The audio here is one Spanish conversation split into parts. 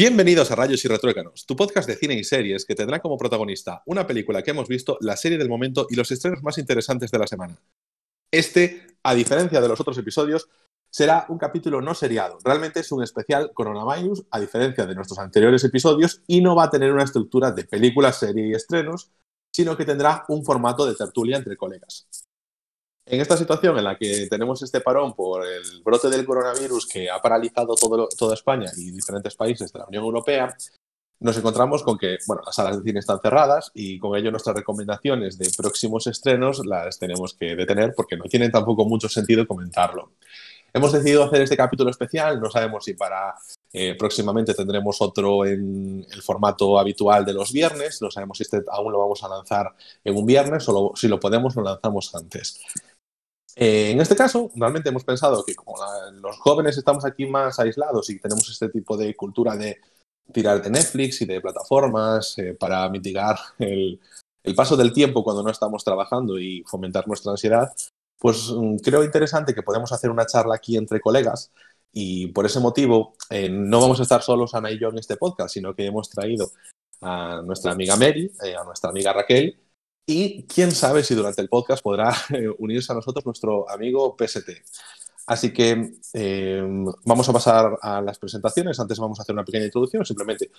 Bienvenidos a Rayos y Retruécanos, tu podcast de cine y series que tendrá como protagonista una película que hemos visto, la serie del momento y los estrenos más interesantes de la semana. Este, a diferencia de los otros episodios, será un capítulo no seriado. Realmente es un especial coronavirus, a diferencia de nuestros anteriores episodios, y no va a tener una estructura de película, serie y estrenos, sino que tendrá un formato de tertulia entre colegas. En esta situación en la que tenemos este parón por el brote del coronavirus que ha paralizado toda España y diferentes países de la Unión Europea, nos encontramos con que bueno, las salas de cine están cerradas y con ello nuestras recomendaciones de próximos estrenos las tenemos que detener porque no tienen tampoco mucho sentido comentarlo. Hemos decidido hacer este capítulo especial, no sabemos si para eh, próximamente tendremos otro en el formato habitual de los viernes, no sabemos si este aún lo vamos a lanzar en un viernes o si lo podemos lo lanzamos antes. Eh, en este caso, realmente hemos pensado que como los jóvenes estamos aquí más aislados y tenemos este tipo de cultura de tirar de Netflix y de plataformas eh, para mitigar el, paso del tiempo cuando no estamos trabajando y fomentar nuestra ansiedad, pues mm, creo interesante que podemos hacer una charla aquí entre colegas y por ese motivo eh, no vamos a estar solos Ana y yo en este podcast, sino que hemos traído a nuestra amiga Mary, a nuestra amiga Raquel y quién sabe si durante el podcast podrá eh, unirse a nosotros nuestro amigo PST. Así que eh, vamos a pasar a las presentaciones. Antes vamos a hacer una pequeña introducción. Simplemente,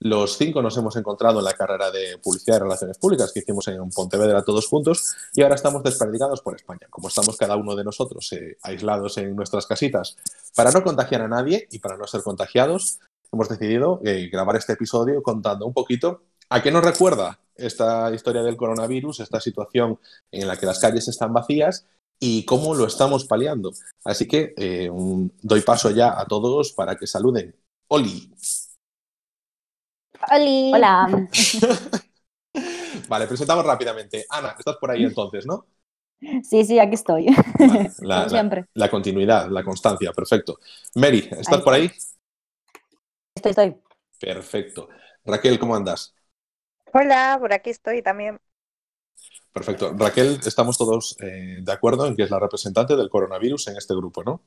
los cinco nos hemos encontrado en la carrera de Publicidad y Relaciones Públicas que hicimos en Pontevedra todos juntos y ahora estamos desperdigados por España. Como estamos cada uno de nosotros eh, aislados en nuestras casitas para no contagiar a nadie y para no ser contagiados, hemos decidido grabar este episodio contando un poquito a qué nos recuerda esta historia del coronavirus, esta situación en la que las calles están vacías y cómo lo estamos paliando. Así que eh, doy paso ya a todos para que saluden. Oli. Oli. Hola. vale, presentamos rápidamente. Ana, estás por ahí entonces, ¿no? Sí, sí, aquí estoy. la, siempre. La, continuidad, la constancia, perfecto. Mary, ¿estás por ahí? Estoy, estoy. Perfecto. Raquel, ¿cómo andas? Hola, por aquí estoy también. Perfecto. Raquel, estamos todos eh, de acuerdo en que es la representante del coronavirus en este grupo, ¿no?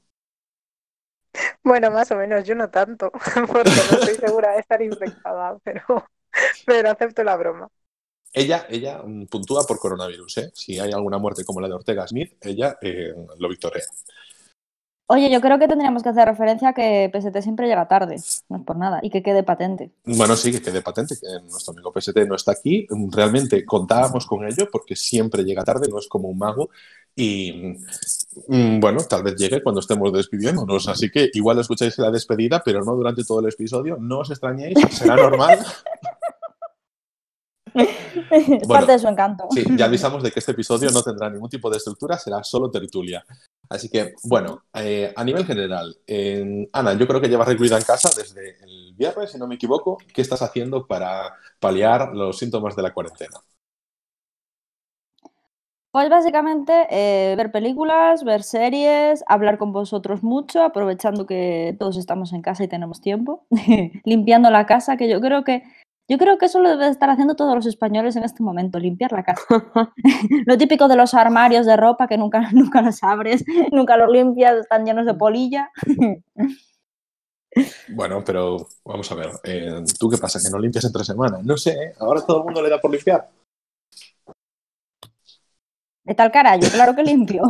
Bueno, más o menos, yo no tanto, porque no estoy segura de estar infectada, pero, pero acepto la broma. Ella, ella mm, puntúa por coronavirus, ¿eh? Si hay alguna muerte como la de Ortega Smith, ella eh, lo victorea. Oye, yo creo que tendríamos que hacer referencia a que PST siempre llega tarde, no es por nada, y que quede patente. Bueno, sí, que quede patente, que nuestro amigo PST no está aquí. Realmente contábamos con ello porque siempre llega tarde, no es como un mago. Y mm, bueno, tal vez llegue cuando estemos despidiéndonos. Así que igual escucháis la despedida, pero no durante todo el episodio. No os extrañéis, será normal. es parte de su encanto. Sí, ya avisamos de que este episodio no tendrá ningún tipo de estructura, será solo tertulia. Así que, bueno, eh, a nivel general, Ana, yo creo que llevas recluida en casa desde el viernes, si no me equivoco. ¿Qué estás haciendo para paliar los síntomas de la cuarentena? Pues básicamente eh, ver películas, ver series, hablar con vosotros mucho, aprovechando que todos estamos en casa y tenemos tiempo, limpiando la casa, que yo creo que yo creo que eso lo deben estar haciendo todos los españoles en este momento, limpiar la casa. lo típico de los armarios de ropa que nunca, nunca los abres, nunca los limpias, están llenos de polilla. bueno, pero vamos a ver, eh, ¿tú qué pasa? ¿Que no limpias en tres semanas? No sé, ¿eh? ahora todo el mundo le da por limpiar. De tal carajo, claro que limpio.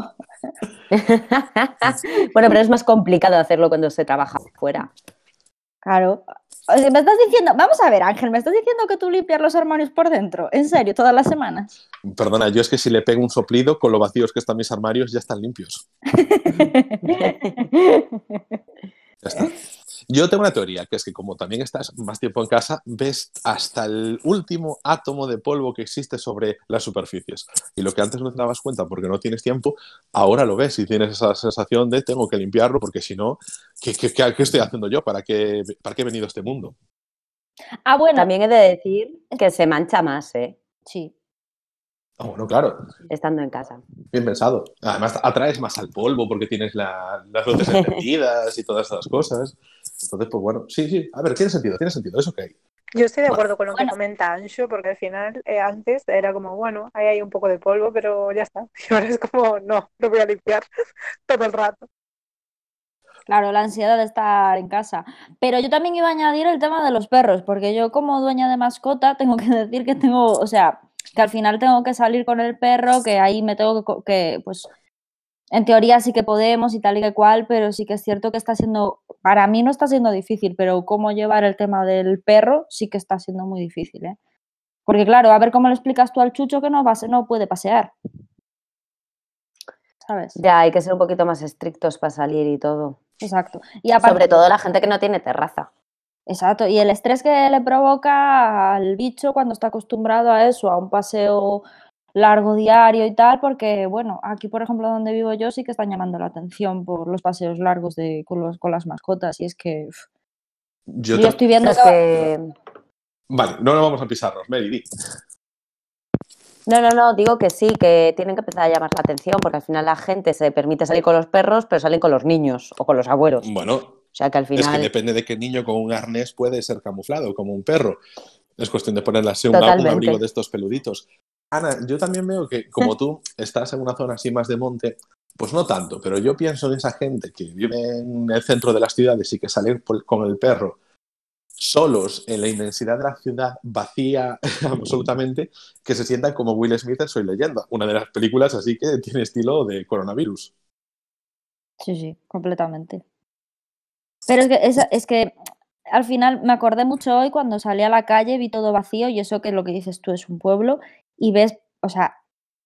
bueno, pero es más complicado hacerlo cuando se trabaja fuera. Claro, me estás diciendo, vamos a ver, Ángel, me estás diciendo que tú limpias los armarios por dentro, en serio, todas las semanas. Perdona, yo es que si le pego un soplido con lo vacíos que están mis armarios ya están limpios. ya está. Yo tengo una teoría, que es que como también estás más tiempo en casa, ves hasta el último átomo de polvo que existe sobre las superficies. Y lo que antes no te dabas cuenta porque no tienes tiempo, ahora lo ves y tienes esa sensación de tengo que limpiarlo porque si no, ¿qué, estoy haciendo yo? ¿Para qué, ¿Para qué he venido a este mundo? Ah, bueno. También he de decir que se mancha más, ¿eh? Sí. Ah, bueno, claro. Estando en casa. Bien pensado. Además, atraes más al polvo porque tienes las luces encendidas y todas esas cosas. Entonces, pues bueno, sí, sí. A ver, tiene sentido, tiene sentido, eso que hay. Yo estoy de acuerdo con lo que comenta Ancho, porque al final, eh, antes era como, bueno, ahí hay un poco de polvo, pero ya está. Y ahora es como, no, lo voy a limpiar todo el rato. Claro, la ansiedad de estar en casa. Pero yo también iba a añadir el tema de los perros, porque yo como dueña de mascota tengo que decir que tengo, o sea, que al final tengo que salir con el perro, que ahí me tengo que, que pues, en teoría sí que podemos y tal y que cual, pero sí que es cierto que está siendo, para mí no está siendo difícil, pero cómo llevar el tema del perro sí que está siendo muy difícil, ¿eh? Porque claro, a ver cómo le explicas tú al chucho que no, va, no puede pasear. ¿Sabes? Ya, hay que ser un poquito más estrictos para salir y todo. Exacto. Y Sobre todo la gente que no tiene terraza. Exacto, y el estrés que le provoca al bicho cuando está acostumbrado a eso, a un paseo largo diario y tal, porque bueno, aquí por ejemplo donde vivo yo sí que están llamando la atención por los paseos largos de, con, los, con las mascotas y es que yo, estoy viendo que... Vale, no nos vamos a pisarnos, Mary, No, no, no, digo que sí, que tienen que empezar a llamar la atención porque al final la gente se permite salir con los perros, pero salen con los niños o con los abuelos. Bueno, sea que al final... Es que depende de qué niño con un arnés puede ser camuflado, como un perro. Es cuestión de ponerle así un, un abrigo de estos peluditos. Ana, yo también veo que como tú estás en una zona así más de monte, pues no tanto, pero yo pienso en esa gente que vive en el centro de las ciudades y que salir con el perro solos en la inmensidad de la ciudad vacía absolutamente, que se sientan como Will Smith en Soy Leyenda, una de las películas así que tiene estilo de coronavirus. Sí, sí, completamente. Pero es que, es, es que al final me acordé mucho hoy cuando salí a la calle, vi todo vacío y eso que lo que dices tú es un pueblo y ves, o sea,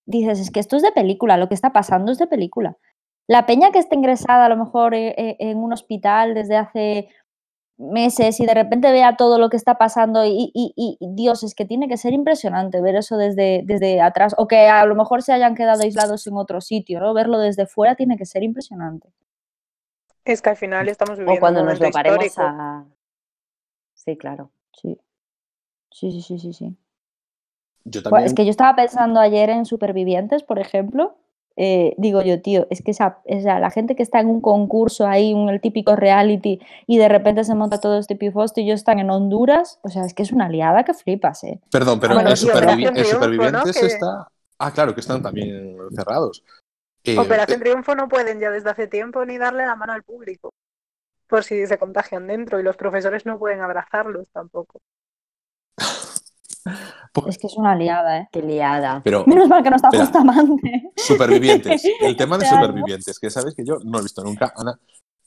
dices, es que esto es de película, lo que está pasando es de película. La peña que está ingresada a lo mejor eh, eh, en un hospital desde hace meses y de repente vea todo lo que está pasando y, y, Dios, es que tiene que ser impresionante ver eso desde, desde atrás o que a lo mejor se hayan quedado aislados en otro sitio, ¿no? Verlo desde fuera tiene que ser impresionante. Es que al final estamos viviendo o cuando nos lo paremos a... Sí, claro. Sí. Sí, sí, sí, sí, sí. Es que yo estaba pensando ayer en Supervivientes, por ejemplo. Eh, digo yo, tío, es que esa, la gente que está en un concurso ahí, un, el típico reality, y de repente se monta todo este pifosto y ellos están en Honduras, o sea, es que es una liada que flipas, ¿eh? Perdón, pero en, Supervivientes está... Ah, claro, que están también cerrados. Eh, Operación Triunfo no pueden ya desde hace tiempo ni darle la mano al público, por si se contagian dentro, y los profesores no pueden abrazarlos tampoco. Es que es una liada, ¿eh? Qué liada. Menos mal que no está Bustamante. Supervivientes. El tema de supervivientes, que sabes que yo no he visto nunca, Ana.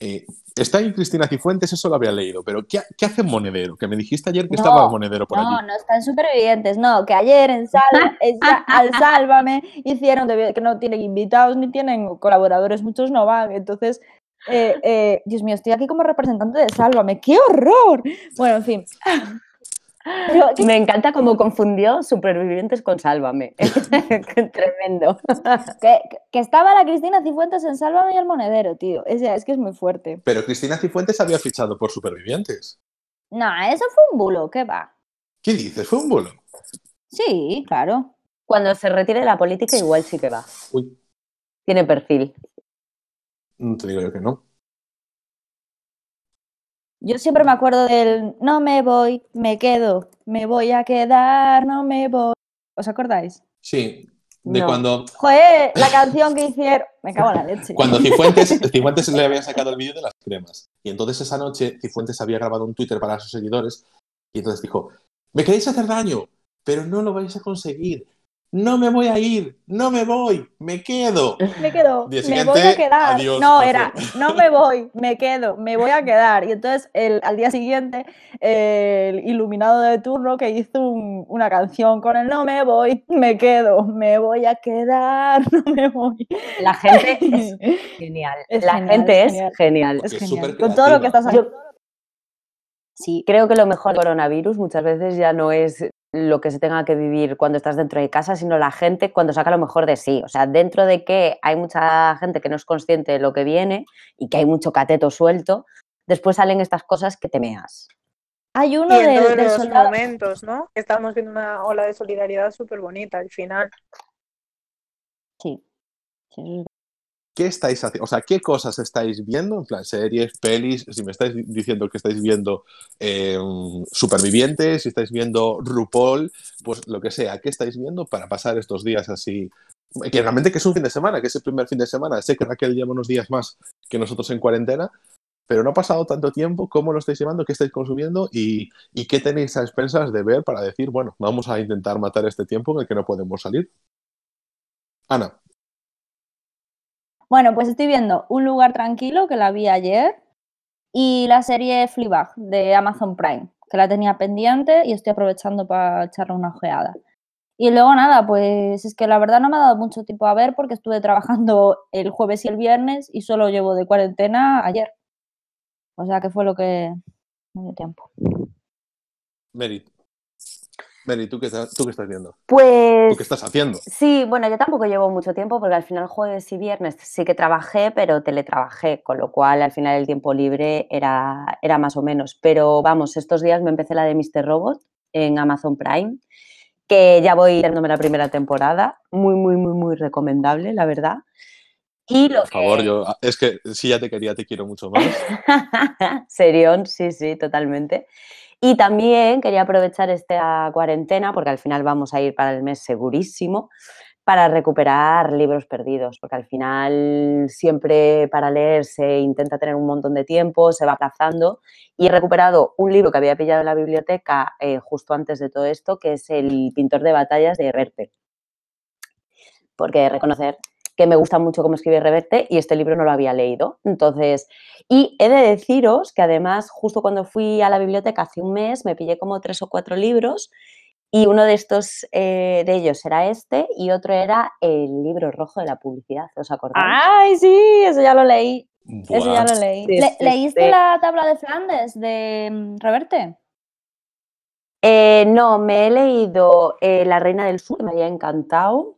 Eh, está en Cristina Cifuentes, eso lo había leído, pero ¿qué, hace Monedero? Que me dijiste ayer que estaba Monedero por allí. No, no está en Supervivientes, no, que ayer en, al Sálvame hicieron, que no tienen invitados ni tienen colaboradores, muchos no van, entonces eh, eh, Dios mío, estoy aquí como representante de Sálvame. ¡Qué horror! Bueno, en fin. Me encanta cómo confundió Supervivientes con Sálvame. Tremendo. Que, estaba la Cristina Cifuentes en Sálvame y el Monedero, tío. Es, es que es muy fuerte. Pero Cristina Cifuentes había fichado por Supervivientes. No, eso fue un bulo, ¿qué va? ¿Qué dices? ¿Fue un bulo? Sí, claro. Cuando se retire de la política, igual sí que va. Uy. Tiene perfil. No te digo yo que no. Yo siempre me acuerdo del no me voy, me quedo, me voy a quedar, no me voy. ¿Os acordáis? Sí, de cuando. Joder, la canción que hicieron. Me cago en la leche. Cuando Cifuentes, Cifuentes le había sacado el vídeo de las cremas. Y entonces esa noche Cifuentes había grabado un Twitter para sus seguidores. Y entonces dijo: Me queréis hacer daño, pero no lo vais a conseguir no me voy a ir, no me voy, me quedo. Me quedo, me voy a quedar. no, era, no me voy, me quedo, me voy a quedar. Y entonces el, al día siguiente, el iluminado de turno que hizo una canción con el no me voy, me quedo, me voy a quedar, no me voy. La gente es genial. La gente es genial. Es genial. Con todo lo que estás haciendo. Sí, creo que lo mejor del coronavirus muchas veces ya no es lo que se tenga que vivir cuando estás dentro de casa, sino la gente cuando saca lo mejor de sí. O sea, dentro de que hay mucha gente que no es consciente de lo que viene y que hay mucho cateto suelto, después salen estas cosas que temeas. Hay uno de, los momentos, ¿no? Estamos viendo una ola de solidaridad súper bonita al final. Sí. sí. ¿Qué estáis haciendo? O sea, ¿qué cosas estáis viendo? En plan, series, pelis, si me estáis diciendo que estáis viendo eh, Supervivientes, si estáis viendo RuPaul, pues lo que sea, ¿qué estáis viendo para pasar estos días así? Que realmente que es un fin de semana, que es el primer fin de semana. Sé que Raquel lleva unos días más que nosotros en cuarentena, pero no ha pasado tanto tiempo, ¿cómo lo estáis llevando? ¿Qué estáis consumiendo? ¿Y, y qué tenéis a expensas de ver para decir, bueno, vamos a intentar matar este tiempo en el que no podemos salir? Ana, Bueno, pues estoy viendo Un lugar tranquilo, que la vi ayer, y la serie Fleabag de Amazon Prime, que la tenía pendiente y estoy aprovechando para echarle una ojeada. Y luego nada, pues es que la verdad no me ha dado mucho tiempo a ver porque estuve trabajando el jueves y el viernes y solo llevo de cuarentena ayer. O sea que fue lo que me dio tiempo. Mary. Mary, ¿tú qué, estás, ¿tú qué estás viendo? Pues ¿Tú qué estás haciendo? sí, bueno, yo tampoco llevo mucho tiempo porque al final jueves y viernes sí que trabajé, pero teletrabajé, con lo cual al final el tiempo libre era, era más o menos. Pero vamos, estos días me empecé la de Mr. Robot en Amazon Prime, que ya voy dándome la primera temporada, muy, muy, muy, muy recomendable, la verdad. Y lo Por favor, que- yo, es que si ya te quería, te quiero mucho más. Serión, sí, sí, totalmente. Y también quería aprovechar esta cuarentena, porque al final vamos a ir para el mes segurísimo, para recuperar libros perdidos, porque al final siempre para leer se intenta tener un montón de tiempo, se va aplazando, y he recuperado un libro que había pillado en la biblioteca eh, justo antes de todo esto, que es El pintor de batallas de Reverte. Porque reconocer que me gusta mucho cómo escribe Reverte y este libro no lo había leído. Entonces, y he de deciros que además, justo cuando fui a la biblioteca hace un mes, me pillé como tres o cuatro libros y uno de estos eh, de ellos era este y otro era el libro rojo de la publicidad, ¿os acordáis? ¡Ay, sí! Eso ya lo leí. Eso ya lo leí. Sí, Le- sí, ¿Leíste sí. la tabla de Flandes de mm, Reverte? Eh, no, me he leído eh, La Reina del Sur, que me había encantado.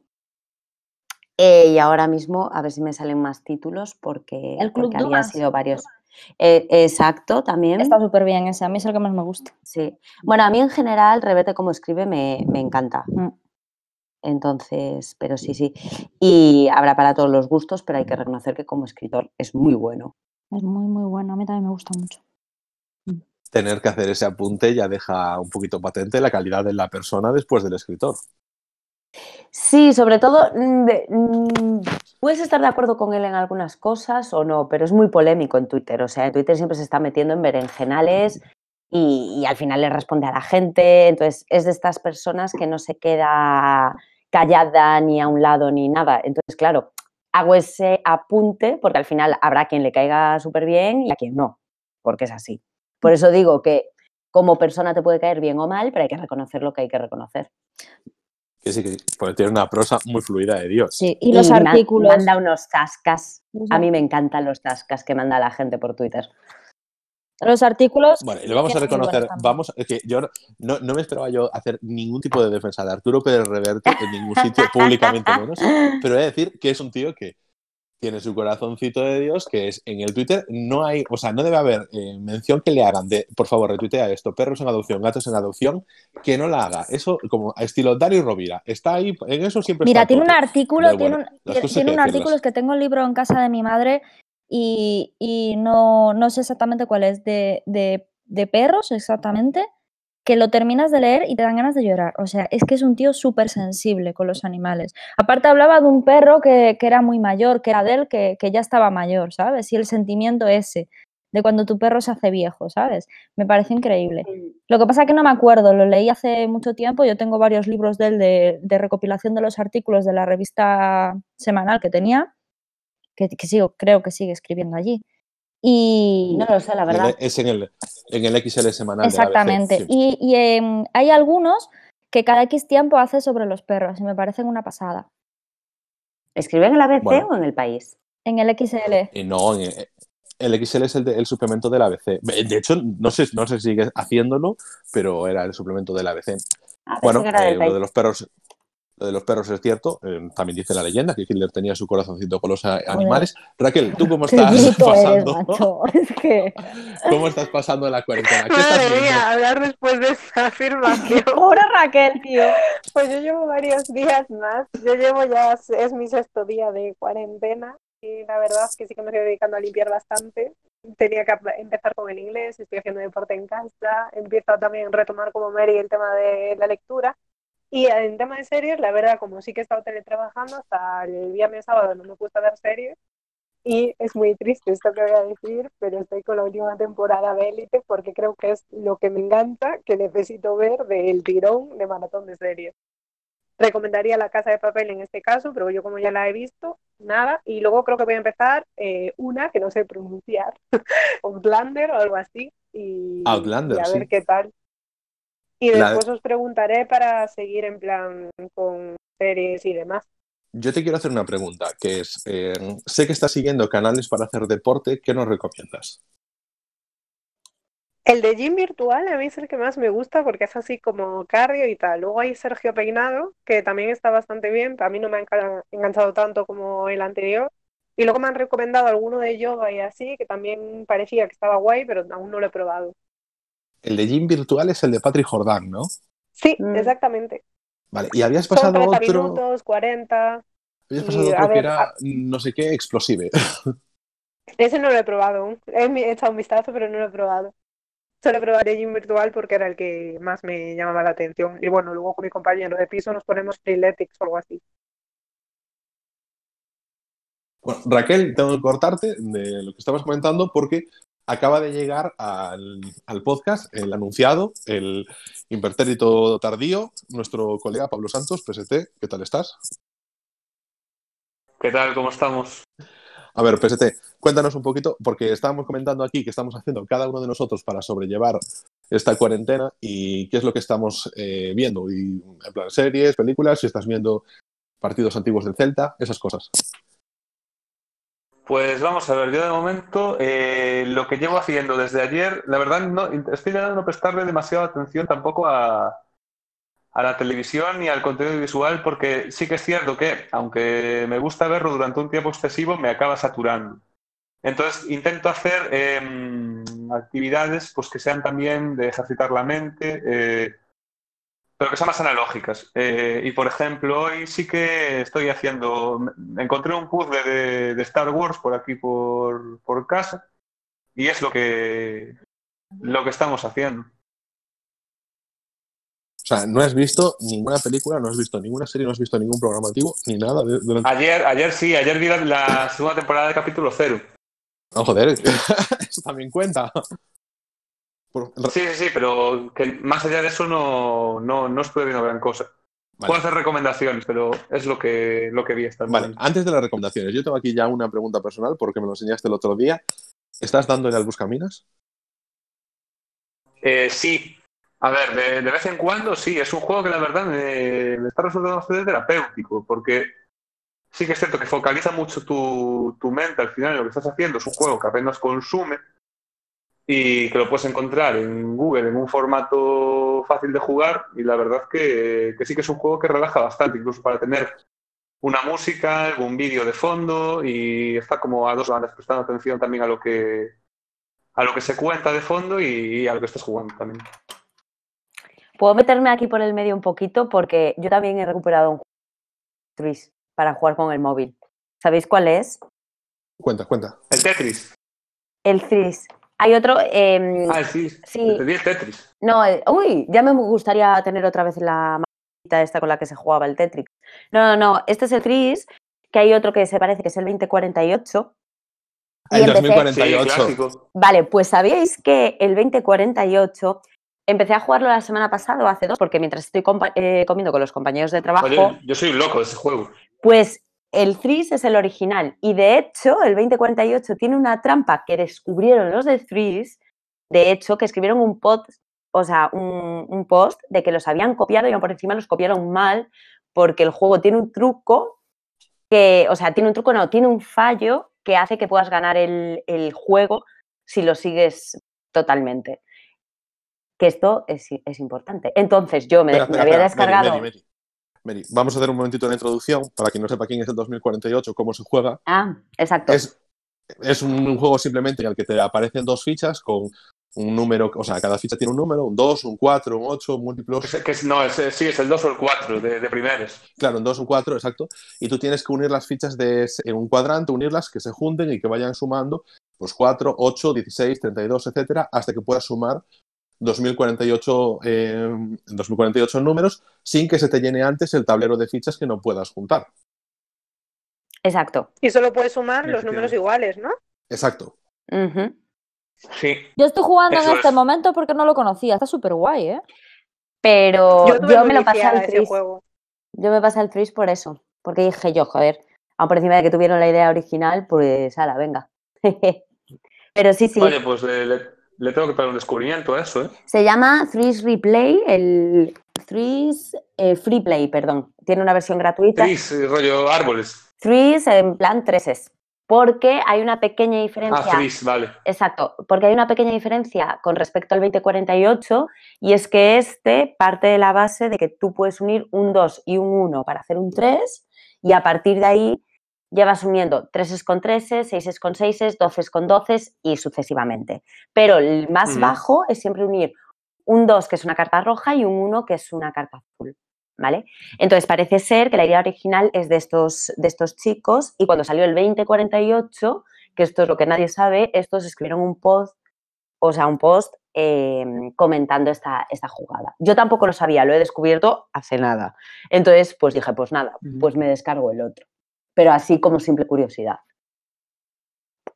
Eh, y ahora mismo, a ver si me salen más títulos, porque, El Club porque había sido varios. Eh, exacto, también. Está súper bien ese, a mí es el que más me gusta. Sí. Bueno, a mí en general, Revete como escribe me, me encanta. Mm. Entonces, pero sí, sí. Y habrá para todos los gustos, pero hay que reconocer que como escritor es muy bueno. Es muy, muy bueno. A mí también me gusta mucho. Tener que hacer ese apunte ya deja un poquito patente la calidad de la persona después del escritor. Sí, sobre todo, mm, mm, puedes estar de acuerdo con él en algunas cosas o no, pero es muy polémico en Twitter. O sea, en Twitter siempre se está metiendo en berenjenales y, y al final le responde a la gente. Entonces, es de estas personas que no se queda callada ni a un lado ni nada. Entonces, claro, hago ese apunte porque al final habrá quien le caiga súper bien y a quien no, porque es así. Por eso digo que como persona te puede caer bien o mal, pero hay que reconocer lo que hay que reconocer. Que sí, que pues tiene una prosa muy fluida de Dios. Sí, y los artículos. Manda unos tascas. los A mí me encantan los tascas que manda la gente por Twitter. Los artículos. Bueno, y le vamos a reconocer, vamos, es que yo no- no, no me esperaba yo hacer ningún tipo de defensa de Arturo Pérez Reverte en ningún sitio, públicamente menos, pero he de decir que es un tío que tiene su corazoncito de Dios, que es en el Twitter no hay, o sea, no debe haber eh, mención que le hagan de, por favor, retuitea esto, perros en adopción, gatos en adopción, que no la haga. Eso como estilo Dani Rovira, está ahí, en eso siempre Mira, está tiene un artículo, Pero tiene, bueno, un, las tiene- un artículo, es que tengo el libro en casa de mi madre y, y no, no sé exactamente cuál es, de, de, de perros exactamente, que lo terminas de leer y te dan ganas de llorar. O sea, es que es un tío súper sensible con los animales. Aparte hablaba de un perro que, que era muy mayor, que era de él, que, que ya estaba mayor, ¿sabes? Y el sentimiento ese de cuando tu perro se hace viejo, ¿sabes? Me parece increíble. Lo que pasa es que no me acuerdo, lo leí hace mucho tiempo, yo tengo varios libros de él de, de recopilación de los artículos de la revista semanal que tenía, que, que sigo, creo que sigue escribiendo allí. Y No lo sé, la el- verdad. es en el, en el XL semanal. de la ABC, exactamente. sí. Y, y, em, hay algunos que cada X tiempo hace sobre los perros y me parecen una pasada. ¿Escribe en el ABC Bueno. o en el país? En el XL. Eh, no, en- eh, el XL es el, de- el suplemento del ABC. De hecho, no sé, no sé si sigue haciendo pero era el suplemento del ABC. Ah, Bueno, eh, lo de los perros. Lo de los perros es cierto, eh, también dice la leyenda que Hitler tenía su corazoncito con los a- animales. Raquel, ¿tú cómo estás eres, pasando? macho. Es que... ¿Cómo estás pasando la cuarentena? ¿Qué estás Madre viendo? mía, hablar después de esa afirmación. Pobre Raquel, tío. Pues yo llevo varios días más. Yo llevo ya, es mi sexto día de cuarentena y la verdad es que sí que me estoy dedicando a limpiar bastante. Tenía que empezar con el inglés, estoy haciendo deporte en casa, empiezo a también retomar como Mary el tema de la lectura. Y en tema de series, la verdad, como sí que he estado teletrabajando, hasta el viernes sábado no me gusta ver series. Y es muy triste esto que voy a decir, pero estoy con la última temporada de Élite porque creo que es lo que me encanta, que necesito ver del tirón de maratón de series. Recomendaría La Casa de Papel en este caso, pero yo como ya la he visto, nada. Y luego creo que voy a empezar eh, una que no sé pronunciar, Outlander o algo así. Y, Outlander, y a ver sí. qué tal. Y La- después os preguntaré para seguir en plan con series y demás. Yo te quiero hacer una pregunta, que es, eh, sé que estás siguiendo canales para hacer deporte, ¿qué nos recomiendas? El de Gym Virtual a mí es el que más me gusta porque es así como cardio y tal. Luego hay Sergio Peinado, que también está bastante bien. A mí no me ha enganchado tanto como el anterior. Y luego me han recomendado alguno de yoga y así, que también parecía que estaba guay, pero aún no lo he probado. El de gym virtual es el de Patrick Jordan, ¿no? Sí, Mm. exactamente. Vale, y habías Son pasado 30 otro, minutos, 40. habías y, pasado a otro que ver, era a- no sé qué explosive. Ese no lo he probado aún. He echado un vistazo, pero no lo he probado. Solo probaré Gym Virtual porque era el que más me llamaba la atención. Y bueno, luego con mi compañero de piso nos ponemos Freeletics o algo así. Bueno, Raquel, tengo que cortarte de lo que estabas comentando porque acaba de llegar al, al podcast el anunciado, el impertérrito tardío, nuestro colega Pablo Santos, PST, ¿qué tal estás? ¿Qué tal? ¿Cómo estamos? A ver, PST, cuéntanos un poquito, porque estábamos comentando aquí que estamos haciendo cada uno de nosotros para sobrellevar esta cuarentena y qué es lo que estamos eh, viendo. Y, en plan, series, películas, si estás viendo partidos antiguos del Celta, esas cosas. Pues vamos a ver, yo de momento eh, lo que llevo haciendo desde ayer, la verdad no estoy intentando no prestarle demasiada atención tampoco a, la televisión ni al contenido visual porque sí que es cierto que aunque me gusta verlo durante un tiempo excesivo me acaba saturando. Entonces intento hacer eh, actividades pues que sean también de ejercitar la mente, eh, pero que sean más analógicas. Eh, y por ejemplo, hoy sí que estoy haciendo, encontré un puzzle de, de Star Wars por aquí por, por casa y es lo que, lo que estamos haciendo. O sea, no has visto ninguna película, no has visto ninguna serie, no has visto ningún programa antiguo, ni nada. de- Ayer, ayer sí, ayer vi la, la segunda temporada de capítulo cero. No, joder, eso también cuenta. Por- Sí, sí, sí, pero que más allá de eso no, no, no estuve viendo gran cosa. Vale. Puedo hacer recomendaciones, pero es lo que, lo que vi el Vale, momento. antes de las recomendaciones, yo tengo aquí ya una pregunta personal porque me lo enseñaste el otro día. ¿Estás dándole al Buscaminas? Eh, sí, a ver, de, de vez en cuando sí, es un juego que la verdad me, me está resultando bastante terapéutico, porque sí que es cierto que focaliza mucho tu, tu mente al final en lo que estás haciendo. Es un juego que apenas consume y que lo puedes encontrar en Google en un formato fácil de jugar y la verdad que, que sí que es un juego que relaja bastante, incluso para tener una música, algún vídeo de fondo y está como a dos bandas prestando atención también a lo que a lo que se cuenta de fondo y, y a lo que estás jugando también. Puedo meterme aquí por el medio un poquito porque yo también he recuperado un juego Tetris para jugar con el móvil. ¿Sabéis cuál es? Cuenta, cuenta. El Tetris. El Tris. Hay otro. em, Ah, sí. Sí. Te di el Tetris. No, eh, uy, ya me gustaría tener otra vez la maquinita esta con la que se jugaba el Tetris. No, no, no, este es el Tris, que hay otro que se parece que es el 2048. Y El empecé- Sí, 2048. clásico. Vale, pues ¿sabíais que el 2048 empecé a jugarlo la semana pasada o hace dos? Porque mientras estoy eh, comiendo con los compañeros de trabajo, Oye, yo soy un loco de ese juego. pues el Threes es el original. Y de hecho, el 2048 tiene una trampa que descubrieron los de Threes, de hecho, que escribieron un post, o sea, un, un post de que los habían copiado y por encima los copiaron mal, porque el juego tiene un truco que, o sea, tiene un truco, no, tiene un fallo que hace que puedas ganar el, el juego si lo sigues totalmente. Que esto es, es importante. Entonces, yo me, Espera, me espera, había espera. Descargado. Mary, Mary. Mary, vamos a hacer un momentito de introducción para quien no sepa quién es el 2048, cómo se juega. Ah, exacto. Es, es un juego simplemente en el que te aparecen dos fichas con un número, o sea, cada ficha tiene un número, un 2, un 4, un 8, múltiplos. Que es- que es- no, es, sí, es el 2 o el 4 de, de primeros. Claro, un 2, un 4, exacto. Y tú tienes que unir las fichas de, ese- en un cuadrante, unirlas, que se junten y que vayan sumando, pues 4, 8, 16, 32, etcétera, hasta que puedas sumar 2048, eh, 2048 números sin que se te llene antes el tablero de fichas que no puedas juntar. Exacto. Y solo puedes sumar los números iguales, ¿no? Exacto. Sí. Yo estoy jugando Eso en este es. momento porque no lo conocía. Está súper guay, ¿eh? Pero yo, me lo pasé al Tris. juego. Yo me pasé al Tris por eso. Porque dije yo, joder, aun por encima de que tuvieron la idea original, pues ala, venga. Pero sí, sí. Oye, pues eh, le, le tengo que dar un descubrimiento a eso, ¿eh? Se llama Threes Replay, el Threes eh, Free Play, perdón. Tiene una versión gratuita. Tris, eh, rollo árboles. Threes en plan treses. Porque hay una pequeña Ah, diferencia. Tris, vale. Exacto, porque hay una pequeña diferencia con respecto al 2048 y es que este parte de la base de que tú puedes unir un 2 y un 1 para hacer un 3 y a partir de ahí ya vas uniendo 3 con 3, 6 con 6, 12 con 12 y sucesivamente. Pero el más bajo es siempre unir un 2 que es una carta roja y un 1 que es una carta azul. ¿Vale? Entonces parece ser que la idea original es de estos, de estos chicos y cuando salió el 2048 que esto es lo que nadie sabe, estos escribieron un post, o sea, un post eh, comentando esta, esta jugada. Yo tampoco lo sabía, lo he descubierto hace nada. Entonces, pues dije, pues nada, pues me descargo el otro. Pero así como simple curiosidad.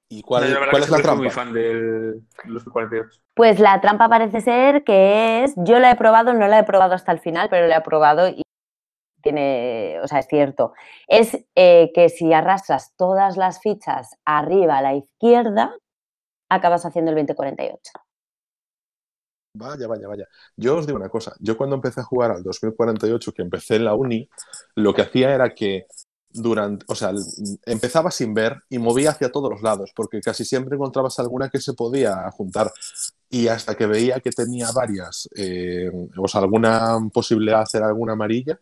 ¿Y cuál, la es la fui muy trampa? fan de los 48. Pues la trampa parece ser que es, yo la he probado, no la he probado hasta el final, pero la he probado y tiene, o sea, es cierto. Es eh, que si arrastras todas las fichas arriba a la izquierda, acabas haciendo el 2048. Vaya, vaya, vaya. Yo os digo una cosa. Yo cuando empecé a jugar al 2048, que empecé en la uni, lo que hacía era que durante, o sea, empezaba sin ver y movía hacia todos los lados, porque casi siempre encontrabas alguna que se podía juntar. Y hasta que veía que tenía varias, eh, o sea, alguna posibilidad de hacer alguna amarilla,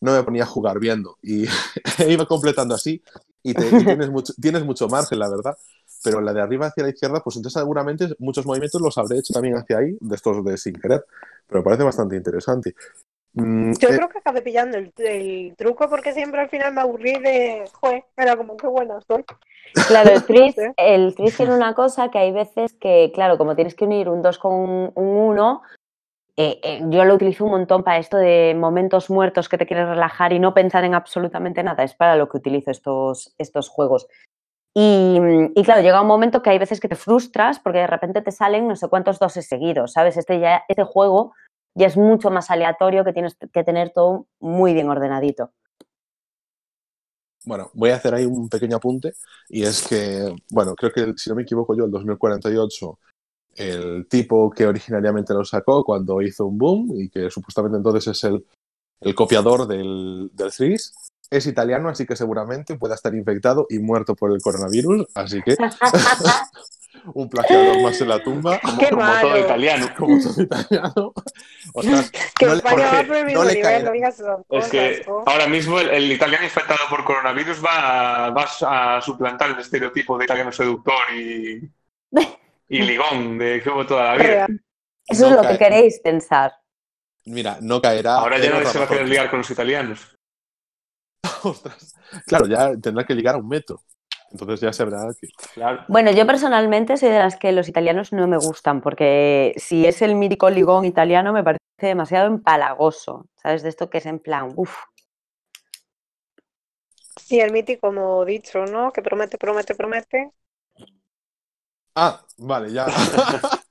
no me ponía a jugar viendo. Y iba completando así. Y tienes, mucho, tienes mucho margen, la verdad. Pero la de arriba hacia la izquierda, pues entonces seguramente muchos movimientos los habré hecho también hacia ahí, de estos de sin querer. Pero me parece bastante interesante. Mm, Yo eh, creo que acabé pillando el, el truco porque siempre al final me aburrí de, joder, era como qué buena soy. Claro, el tris, el tris tiene una cosa que hay veces que, claro, como tienes que unir un 2 con un 1, yo lo utilizo un montón para esto de momentos muertos que te quieres relajar y no pensar en absolutamente nada. Es para lo que utilizo estos, estos juegos. Y, y claro, llega un momento que hay veces que te frustras porque de repente te salen no sé cuántos doses seguidos, ¿sabes? Este, ya, este juego ya es mucho más aleatorio que tienes que tener todo muy bien ordenadito. Bueno, voy a hacer ahí un pequeño apunte y es que, bueno, creo que si no me equivoco yo, el 2048, el tipo que originariamente lo sacó cuando hizo un boom y que supuestamente entonces es el, el copiador del, del es italiano, así que seguramente pueda estar infectado y muerto por el coronavirus, así que un plagiador más en la tumba, Como, Qué como todo italiano. como todo italiano. Ostras, Que no le- España va por el mismo no nivel, no digas Es que ¿no? ahora mismo el, el italiano infectado por coronavirus va, va a suplantar el estereotipo de italiano seductor y, y ligón de que hubo toda la vida. Eso No es lo cae. que queréis pensar. Mira, no caerá. Ahora ya nadie se va a querer ligar con los italianos. Ostras. Claro, ya tendrá que ligar a un metro. Entonces ya se verá que. Claro. Bueno, yo personalmente soy de las que los italianos no me gustan, porque si es el mítico ligón italiano me parece demasiado empalagoso, ¿sabes? De esto que es en plan, uff, Y el mítico, como dicho, ¿no? Que promete, promete, promete. Ah, vale, ya.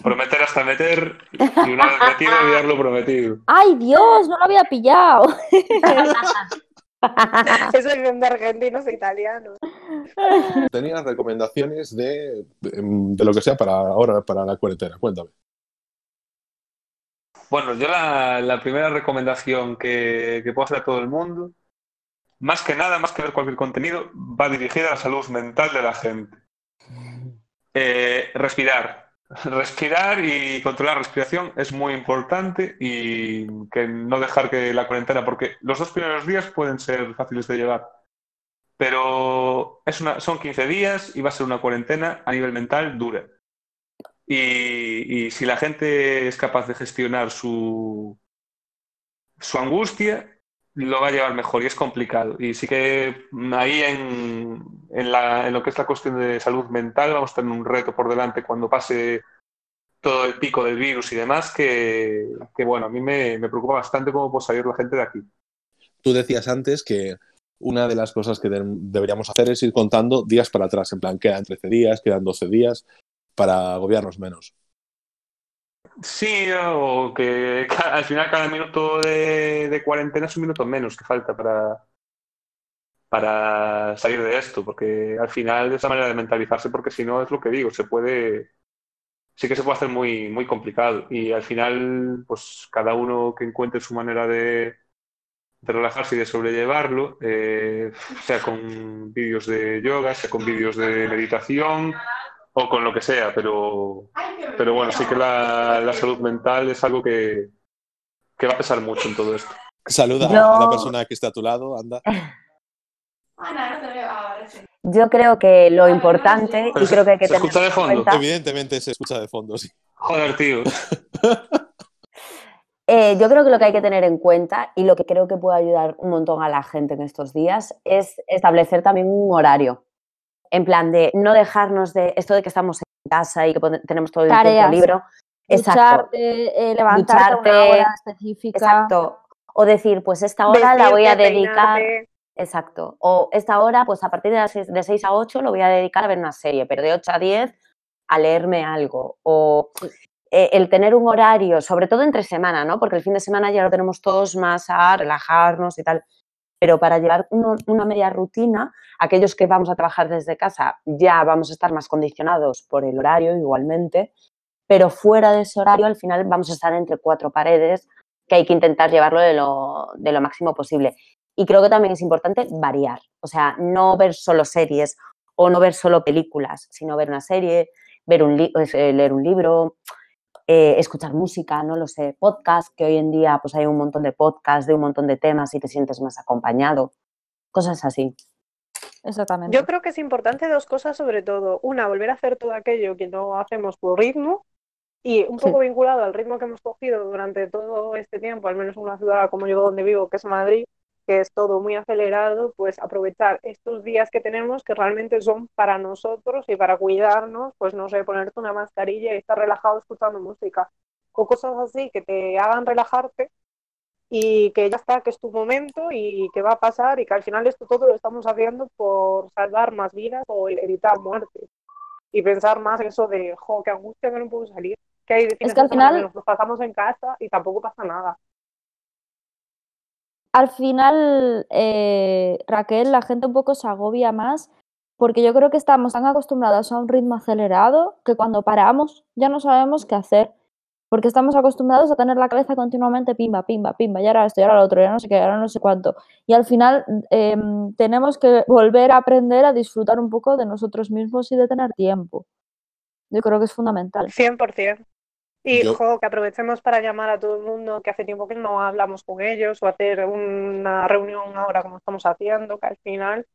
Prometer hasta meter y una vez metido olvidar lo prometido. ¡Ay, Dios! No lo había pillado. Eso es bien de argentinos e italianos. Tenías recomendaciones de, de lo que sea para ahora, para la cuarentena. Cuéntame. Bueno, yo la, la primera recomendación que, que puedo hacer a todo el mundo, más que nada, más que ver cualquier contenido, va dirigida a la salud mental de la gente. Eh, respirar. Respirar y controlar la respiración es muy importante y que no dejar que la cuarentena, porque los dos primeros días pueden ser fáciles de llevar, pero es una, son 15 días y va a ser una cuarentena a nivel mental dura. Y, y si la gente es capaz de gestionar su, su angustia, lo va a llevar mejor y es complicado. Y sí que ahí en, en, la, en lo que es la cuestión de salud mental vamos a tener un reto por delante cuando pase todo el pico del virus y demás, que, que bueno, a mí me, me preocupa bastante cómo puede salir la gente de aquí. Tú decías antes que una de las cosas que de- deberíamos hacer es ir contando días para atrás, en plan, quedan 13 días, quedan 12 días, para agobiarnos menos. Sí, o que al final cada minuto de, de cuarentena es un minuto menos que falta para, para salir de esto, porque al final de esa manera de mentalizarse, porque si no es lo que digo, se puede, sí que se puede hacer muy, muy complicado. Y al final, pues cada uno que encuentre su manera de, de relajarse y de sobrellevarlo, eh, sea con vídeos de yoga, sea con vídeos de meditación o con lo que sea, pero, pero bueno, sí que la, la salud mental es algo que, que va a pesar mucho en todo esto. Saluda Yo- a la persona que está a tu lado, anda. Yo creo que lo importante, Pero y creo que hay que se tener escucha de fondo. cuenta, Evidentemente se escucha de fondo, sí. Joder, tío. Eh, yo creo que lo que hay que tener en cuenta y lo que creo que puede ayudar un montón a la gente en estos días es establecer también un horario. En plan de no dejarnos de esto de que estamos en casa y que tenemos todo el Tareas. tiempo libre. Exacto, Ducharte, eh, levantarte a una Ducharte, hora específica. exacto. O decir, pues esta hora la voy a dedicar. peinarte. Exacto. O esta hora, pues a partir de las seis, de 6 a 8 lo voy a dedicar a ver una serie, pero de 8 a 10 a leerme algo. O eh, el tener un horario, sobre todo entre semana, ¿no? Porque el fin de semana ya lo tenemos todos más a relajarnos y tal. Pero para llevar una media rutina, aquellos que vamos a trabajar desde casa ya vamos a estar más condicionados por el horario igualmente, pero fuera de ese horario al final vamos a estar entre cuatro paredes que hay que intentar llevarlo de lo, de lo máximo posible. Y creo que también es importante variar, o sea, no ver solo series o no ver solo películas, sino ver una serie, ver un eh, leer un libro, eh, escuchar música, no lo sé, podcast, que hoy en día pues hay un montón de podcasts de un montón de temas y te sientes más acompañado, cosas así. Exactamente. Yo creo que es importante dos cosas sobre todo. Una, volver a hacer todo aquello que no hacemos por ritmo y un poco vinculado al ritmo que hemos cogido durante todo este tiempo, al menos en una ciudad como yo donde vivo, que es Madrid, que es todo muy acelerado, pues aprovechar estos días que tenemos que realmente son para nosotros y para cuidarnos, pues no sé, ponerte una mascarilla y estar relajado escuchando música o cosas así que te hagan relajarte y que ya está, que es tu momento y que va a pasar y que al final esto todo lo estamos haciendo por salvar más vidas o evitar muertes y pensar más eso de, jo, qué angustia que no puedo salir, que hay fines que al de final- nos pasamos en casa y tampoco pasa nada. Al final, eh, Raquel, la gente un poco se agobia más porque yo creo que estamos tan acostumbrados a un ritmo acelerado que cuando paramos ya no sabemos qué hacer. Porque estamos acostumbrados a tener la cabeza continuamente pimba, pimba, pimba, y ahora esto, y ahora lo otro, y ahora no sé qué, ahora no sé cuánto. Y al final em, tenemos que volver a aprender a disfrutar un poco de nosotros mismos y de tener tiempo. Yo creo que es fundamental. 100%. Y, Yo- jo, que aprovechemos para llamar a todo el mundo que hace tiempo que no hablamos con ellos o hacer una reunión ahora como estamos haciendo, que al final,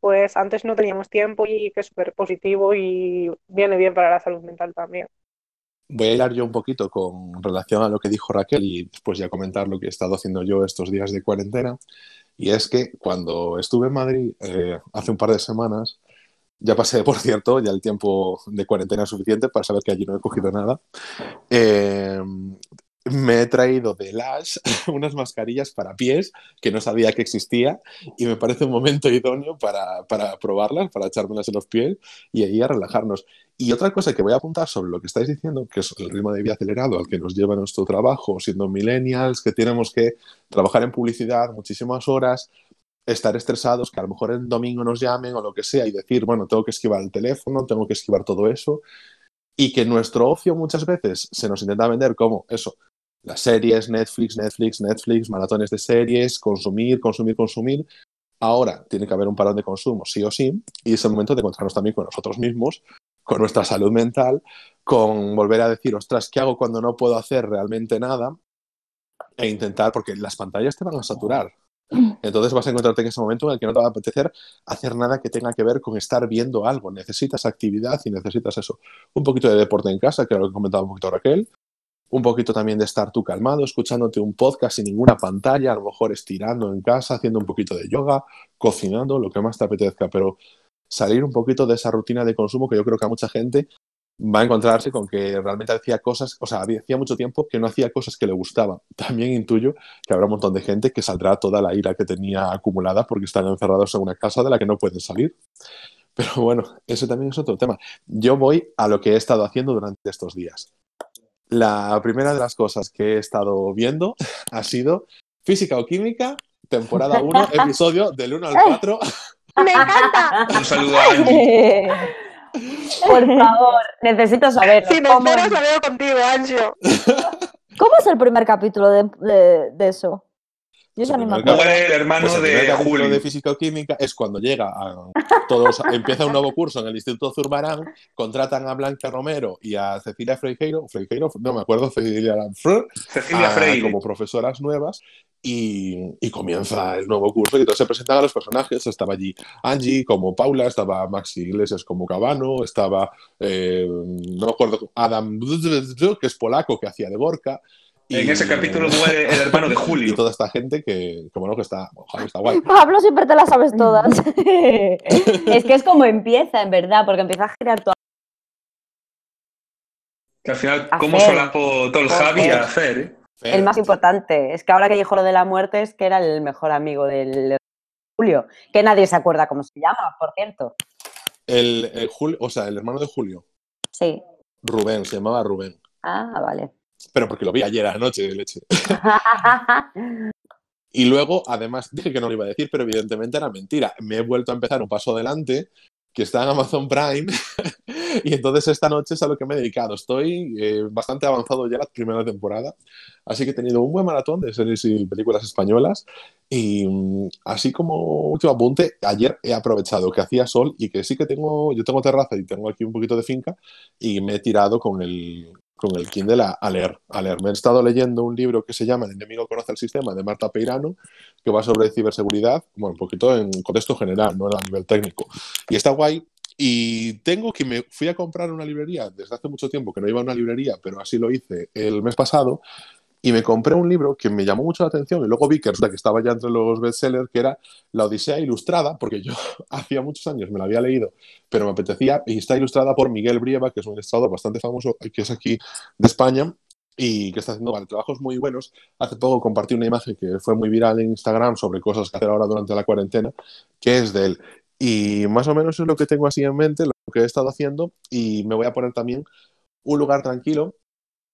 pues antes no teníamos tiempo y que es súper positivo y viene bien para la salud mental también. Voy a hilar yo un poquito con relación a lo que dijo Raquel y después ya comentar lo que he estado haciendo yo estos días de cuarentena. Y es que cuando estuve en Madrid eh, hace un par de semanas, ya pasé, por cierto, ya el tiempo de cuarentena suficiente para saber que allí no he cogido nada. Eh, me he traído de Lash unas mascarillas para pies que no sabía que existía y me parece un momento idóneo para, para probarlas, para echármelas en los pies y ahí a relajarnos. Y otra cosa que voy a apuntar sobre lo que estáis diciendo, que es el ritmo de vida acelerado al que nos lleva nuestro trabajo, siendo millennials, que tenemos que trabajar en publicidad muchísimas horas, estar estresados, que a lo mejor el domingo nos llamen o lo que sea y decir, bueno, tengo que esquivar el teléfono, tengo que esquivar todo eso. Y que nuestro ocio muchas veces se nos intenta vender como eso, las series, Netflix, Netflix, Netflix, maratones de series, consumir, consumir, consumir. Ahora tiene que haber un parón de consumo, sí o sí, y es el momento de encontrarnos también con nosotros mismos, con nuestra salud mental, con volver a decir, ostras, ¿qué hago cuando no puedo hacer realmente nada? E intentar, porque las pantallas te van a saturar. Entonces vas a encontrarte en ese momento en el que no te va a apetecer hacer nada que tenga que ver con estar viendo algo. Necesitas actividad y necesitas eso. Un poquito de deporte en casa, que era lo que comentaba un poquito Raquel. Un poquito también de estar tú calmado, escuchándote un podcast sin ninguna pantalla, a lo mejor estirando en casa, haciendo un poquito de yoga, cocinando, lo que más te apetezca, pero salir un poquito de esa rutina de consumo que yo creo que a mucha gente va a encontrarse con que realmente hacía cosas, o sea, hacía mucho tiempo que no hacía cosas que le gustaban. También intuyo que habrá un montón de gente que saldrá toda la ira que tenía acumulada porque están encerrados en una casa de la que no pueden salir. Pero bueno, eso también es otro tema. Yo voy a lo que he estado haciendo durante estos días. La primera de las cosas que he estado viendo ha sido Física o Química, temporada 1, episodio del 1 al 4. ¡Me encanta! Un saludo a Angie. Por favor, necesito saber. Si me cómo- esperas, la veo contigo, Ancho. ¿Cómo es el primer capítulo de, de- de eso? Yo ya ni me acuerdo. El hermano Pues el primer de capítulo Julio. de Física o Química es cuando llega a todos, empieza un nuevo curso en el Instituto Zurbarán, contratan a Blanca Romero y a Cecilia Freijeiro, Freijeiro, no me acuerdo, Cecilia Fre- Cecilia a- Freire. como profesoras nuevas y, y comienza el nuevo curso y entonces se presentan a los personajes. Estaba allí Angie como Paula, estaba Maxi Iglesias como Cabano, estaba, eh, no me acuerdo, Adam, que es polaco, que hacía de Borca. En ese capítulo muere el hermano de Y Julio. toda esta gente que, que bueno, que está, ojalá, está guay. Pablo, siempre te las sabes todas. Es que es como empieza, en verdad, porque empieza a girar todo. Que al final, ¿cómo Fer. solapó todo el. Javi a hacer? eh? El más importante. Es que ahora que dijo lo de la muerte es que era el mejor amigo del Julio. Que nadie se acuerda cómo se llama, por cierto. El, el Julio, o sea, el hermano de Julio, Sí. Rubén, se llamaba Rubén. Ah, vale. Pero porque lo vi ayer anoche de leche. Y luego, además, dije que no lo iba a decir, pero evidentemente era mentira. Me he vuelto a empezar un paso adelante, que está en Amazon Prime, y entonces esta noche es a lo que me he dedicado. Estoy eh, bastante avanzado ya la primera temporada, así que he tenido un buen maratón de series y películas españolas. Y mm, así como último apunte, ayer he aprovechado que hacía sol y que sí que tengo, yo tengo terraza y tengo aquí un poquito de finca, y me he tirado con el, con el Kindle a, leer, a leer. Me he estado leyendo un libro que se llama El enemigo conoce el sistema de Marta Peirano, que va sobre ciberseguridad, bueno, un poquito en contexto general, no a nivel técnico. Y está guay. Y tengo que me fui a comprar una librería desde hace mucho tiempo que no iba a una librería, pero así lo hice el mes pasado. Y me compré un libro que me llamó mucho la atención y luego vi que que estaba ya entre los bestsellers, que era La Odisea Ilustrada, porque yo hacía muchos años me la había leído, pero me apetecía, y está ilustrada por Miguel Brieva, que es un ilustrador bastante famoso, que es aquí de España, y que está haciendo trabajos muy buenos. Hace poco compartí una imagen que fue muy viral en Instagram sobre cosas que hacer ahora durante la cuarentena, que es de él. Y más o menos es lo que tengo así en mente, lo que he estado haciendo, y me voy a poner también Un lugar tranquilo,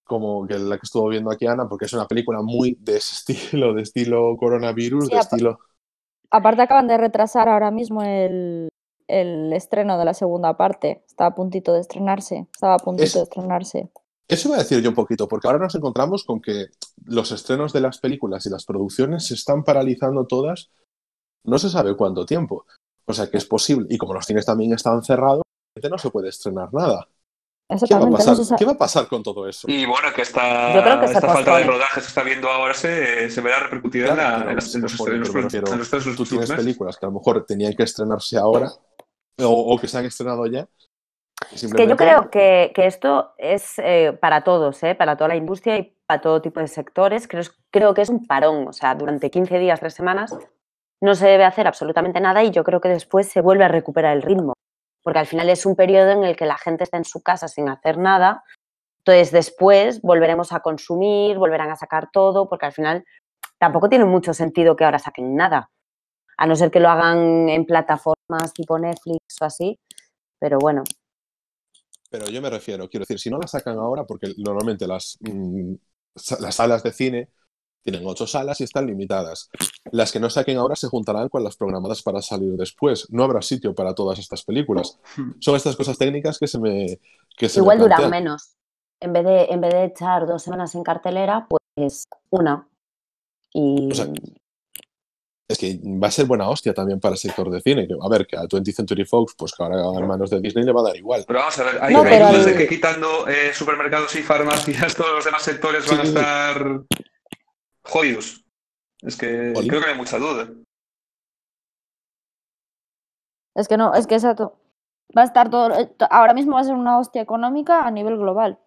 como que la que estuvo viendo aquí Ana, porque es una película muy de ese estilo, de estilo coronavirus, Sí, de estilo... Aparte acaban de retrasar ahora mismo el, el estreno de la segunda parte. Está a puntito de estrenarse. Estaba a puntito Es- de estrenarse. Eso iba a decir yo un poquito, porque ahora nos encontramos con que los estrenos de las películas y las producciones se están paralizando todas, no se sabe cuánto tiempo. O sea que es posible, y como los cines también están cerrados, no se puede estrenar nada. ¿Qué va a no pasar, se ¿Qué va a pasar con todo eso? Y bueno, que esta, Yo creo que esta falta de rodaje que se está viendo ahora se, se verá repercutida en, la- Claro, en los, en los en los Tú tienes meses. películas que a lo mejor tenían que estrenarse ahora, o, o que se han estrenado ya. Es que yo creo que, que esto es eh, para todos, ¿eh? para toda la industria y para todo tipo de sectores. Creo, creo que es un parón, o sea, durante 15 días, 3 semanas, no se debe hacer absolutamente nada y yo creo que después se vuelve a recuperar el ritmo, porque al final es un periodo en el que la gente está en su casa sin hacer nada, entonces después volveremos a consumir, volverán a sacar todo, porque al final tampoco tiene mucho sentido que ahora saquen nada, a no ser que lo hagan en plataformas tipo Netflix o así, pero bueno. Pero yo me refiero, quiero decir, si no la sacan ahora, porque normalmente las, mm, las salas de cine tienen ocho salas y están limitadas. Las que no saquen ahora se juntarán con las programadas para salir después. No habrá sitio para todas estas películas. Son estas cosas técnicas que se me. Que se me Igual duran menos. En vez, de, en vez de echar dos semanas en cartelera, pues una. Y O sea, Es que va a ser buena hostia también para el sector de cine. Que, a ver, que a 20th Century Fox, pues que ahora a manos de Disney le va a dar igual. Pero vamos a ver, hay, No, hay de que quitando eh, supermercados y farmacias, todos los demás sectores van a sí, sí. Jodidos. Es que Oli. creo que no hay mucha duda. Es que no, es que exacto. Va a estar todo. eh, Ahora mismo va a ser una hostia económica a nivel global.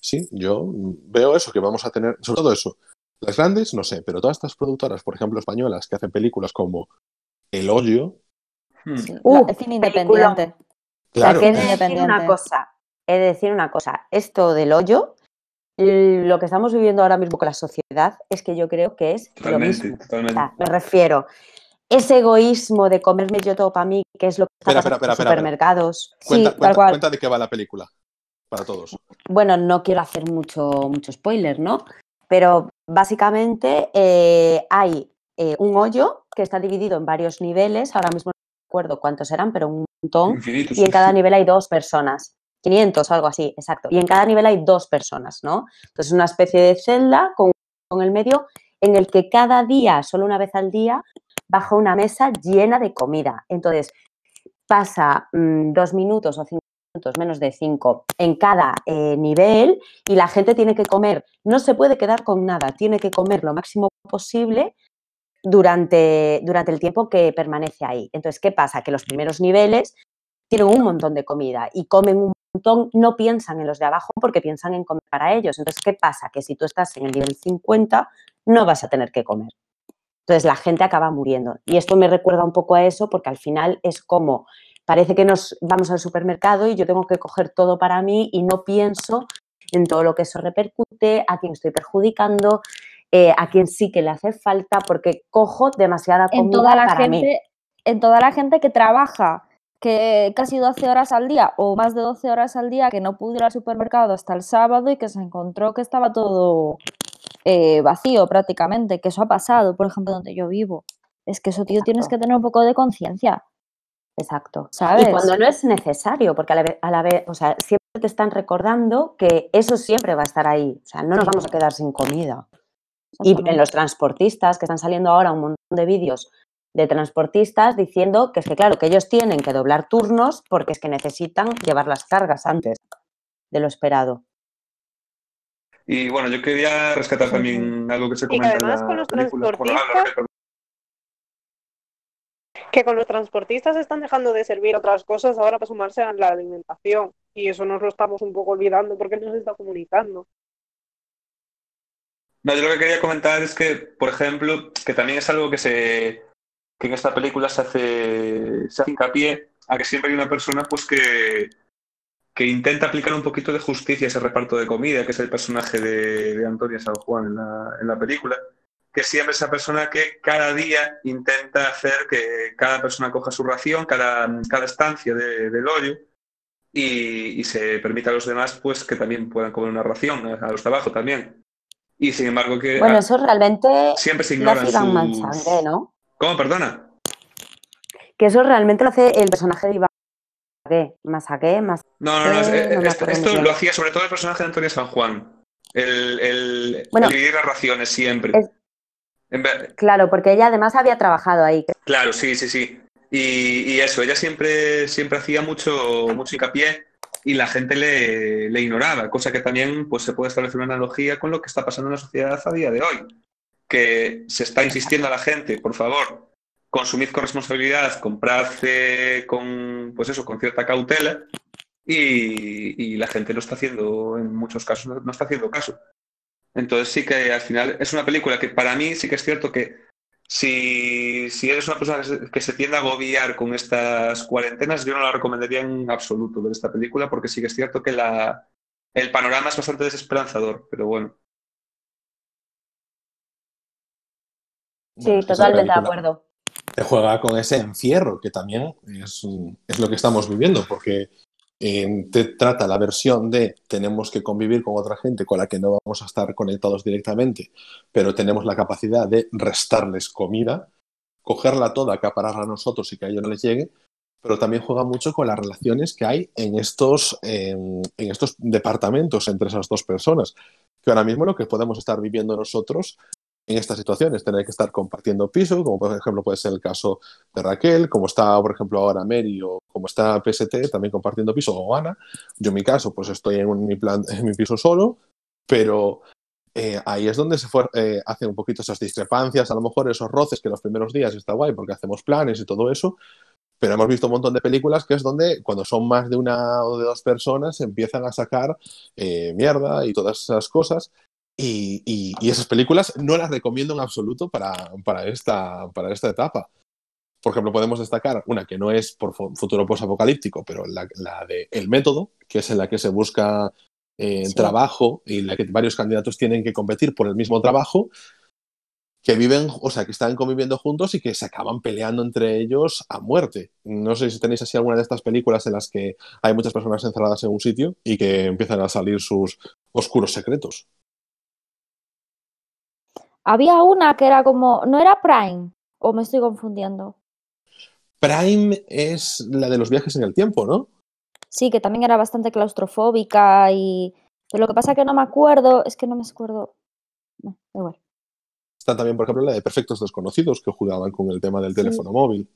Sí, yo veo eso, que vamos a tener, sobre todo eso. Las grandes, no sé, pero todas estas productoras, por ejemplo, españolas, que hacen películas como El Hoyo, Hmm. Sí, Uh, la- el cine independiente. O sea, Claro. que he de decir Independiente. una cosa, he de decir una cosa, esto del hoyo, lo que estamos viviendo ahora mismo con la sociedad es que yo creo que es lo Totalmente, mismo. O totalmente. sea, me refiero, ese egoísmo de comerme yo todo para mí, que es lo que está Espera, en los supermercados. Cuenta, Sí, tal cuenta- cual. cuenta de qué va la película. Para todos. Bueno, no quiero hacer mucho, mucho spoiler, ¿no? Pero básicamente eh, hay eh, un hoyo que está dividido en varios niveles, ahora mismo no recuerdo cuántos eran, pero un montón, Infinitos. y en cada nivel hay dos personas. 500 o algo así, exacto. Y en cada nivel hay dos personas, ¿no? Entonces, una especie de celda con, con el medio en el que cada día, solo una vez al día, baja una mesa llena de comida. Entonces, pasa mm, dos minutos o cinco minutos, menos de cinco, en cada eh, nivel y la gente tiene que comer, no se puede quedar con nada, tiene que comer lo máximo posible durante, durante el tiempo que permanece ahí. Entonces, ¿qué pasa? Que los primeros niveles tienen un montón de comida y comen un montón, no piensan en los de abajo porque piensan en comer para ellos. Entonces, ¿qué pasa? Que si tú estás en el nivel 50, no vas a tener que comer. Entonces, la gente acaba muriendo. Y esto me recuerda un poco a eso porque al final es como, parece que nos vamos al supermercado y yo tengo que coger todo para mí y no pienso en todo lo que eso repercute, a quién estoy perjudicando, eh, a quién sí que le hace falta, porque cojo demasiada comida En toda la para mí. gente, en toda la gente que trabaja que casi 12 horas al día o más de 12 horas al día que no pudo ir al supermercado hasta el sábado y que se encontró que estaba todo eh, vacío prácticamente, que eso ha pasado, por ejemplo, donde yo vivo. Es que eso, tío, tienes que tener un poco de conciencia, Exacto. ¿sabes? Y cuando no es necesario, porque a la, vez, a la vez, o sea, siempre te están recordando que eso siempre va a estar ahí. O sea, no nos vamos a quedar sin comida. Y en los transportistas, que están saliendo ahora un montón de vídeos de transportistas diciendo que es que, claro, que ellos tienen que doblar turnos porque es que necesitan llevar las cargas antes de lo esperado. Y bueno, yo quería rescatar también algo que se Y que comenta en además la con los película. Transportistas- que con los transportistas están dejando de servir otras cosas ahora para sumarse a la alimentación. Y eso nos lo estamos un poco olvidando porque no se está comunicando. No, yo lo que quería comentar es que, por ejemplo, que también es algo que se que en esta película se hace, se hace hincapié a que siempre hay una persona pues que, que intenta aplicar un poquito de justicia a ese reparto de comida, que es el personaje de, de Antonia San Juan en la, en la película, que siempre es esa persona que cada día intenta hacer que cada persona coja su ración, cada, cada estancia de- del hoyo, y, y se permita a los demás pues que también puedan comer una ración, a, a los de abajo también. Y sin embargo que Bueno, eso realmente siempre se ignoran sus... ¿no? ¿Cómo? Perdona. Que eso realmente lo hace el personaje de Iván. Masagué, más No, no, no. es- no esto lo hacía sobre todo el personaje de Antonio San Juan. El, el, Bueno, el dividir las raciones siempre. es- En vez- Claro, porque ella además había trabajado ahí. Claro, sí, sí, sí. Y, y eso, ella siempre, siempre hacía mucho, mucho hincapié y la gente le, le ignoraba, cosa que también pues, se puede establecer una analogía con lo que está pasando en la sociedad a día de hoy. Que se está insistiendo a la gente, por favor, consumid con responsabilidad, comprad eh, con, pues eso, con cierta cautela y, la gente no está haciendo, en muchos casos, no, no está haciendo caso. Entonces sí que al final es una película que para mí sí que es cierto que si, si eres una persona que se, que se tiende a agobiar con estas cuarentenas, yo no la recomendaría en absoluto ver esta película porque sí que es cierto que la, el panorama es bastante desesperanzador, pero bueno. Bueno, esa totalmente de acuerdo. Te juega con ese encierro, que también es, es lo que estamos viviendo, porque eh, te trata la versión de tenemos que convivir con otra gente con la que no vamos a estar conectados directamente, pero tenemos la capacidad de restarles comida, cogerla toda, acapararla a nosotros y que a ellos no les llegue, pero también juega mucho con las relaciones que hay en estos, eh, en estos departamentos entre esas dos personas, que ahora mismo lo que podemos estar viviendo nosotros en estas situaciones, tener que estar compartiendo piso, como por ejemplo puede ser el caso de Raquel, como está por ejemplo ahora Mary o como está PST también compartiendo piso o Ana. Yo en mi caso pues estoy en, un- en mi piso solo, pero eh, ahí es donde se eh, hacen un poquito esas discrepancias, a lo mejor esos roces que los primeros días está guay porque hacemos planes y todo eso, pero hemos visto un montón de películas que es donde cuando son más de una o de dos personas empiezan a sacar eh, mierda y todas esas cosas. Y, y- y esas películas no las recomiendo en absoluto para, para, esta, para esta etapa. por ejemplo, podemos destacar una que no es por fu- futuro posapocalíptico, pero la, la de El Método, que es en la que se busca eh, Sí. trabajo y en la que varios candidatos tienen que competir por el mismo trabajo, que viven, o sea, que están conviviendo juntos y que se acaban peleando entre ellos a muerte. No sé si tenéis así alguna de estas películas en las que hay muchas personas encerradas en un sitio y que empiezan a salir sus oscuros secretos. Había una que era como, ¿no era Prime? ¿O me estoy confundiendo? Prime es la de los viajes en el tiempo, ¿no? Sí, que también era bastante claustrofóbica y... Pero lo que pasa que no me acuerdo, es que no me acuerdo... No, da igual. Está también, por ejemplo, la de Perfectos Desconocidos, que jugaban con el tema del Sí. teléfono móvil.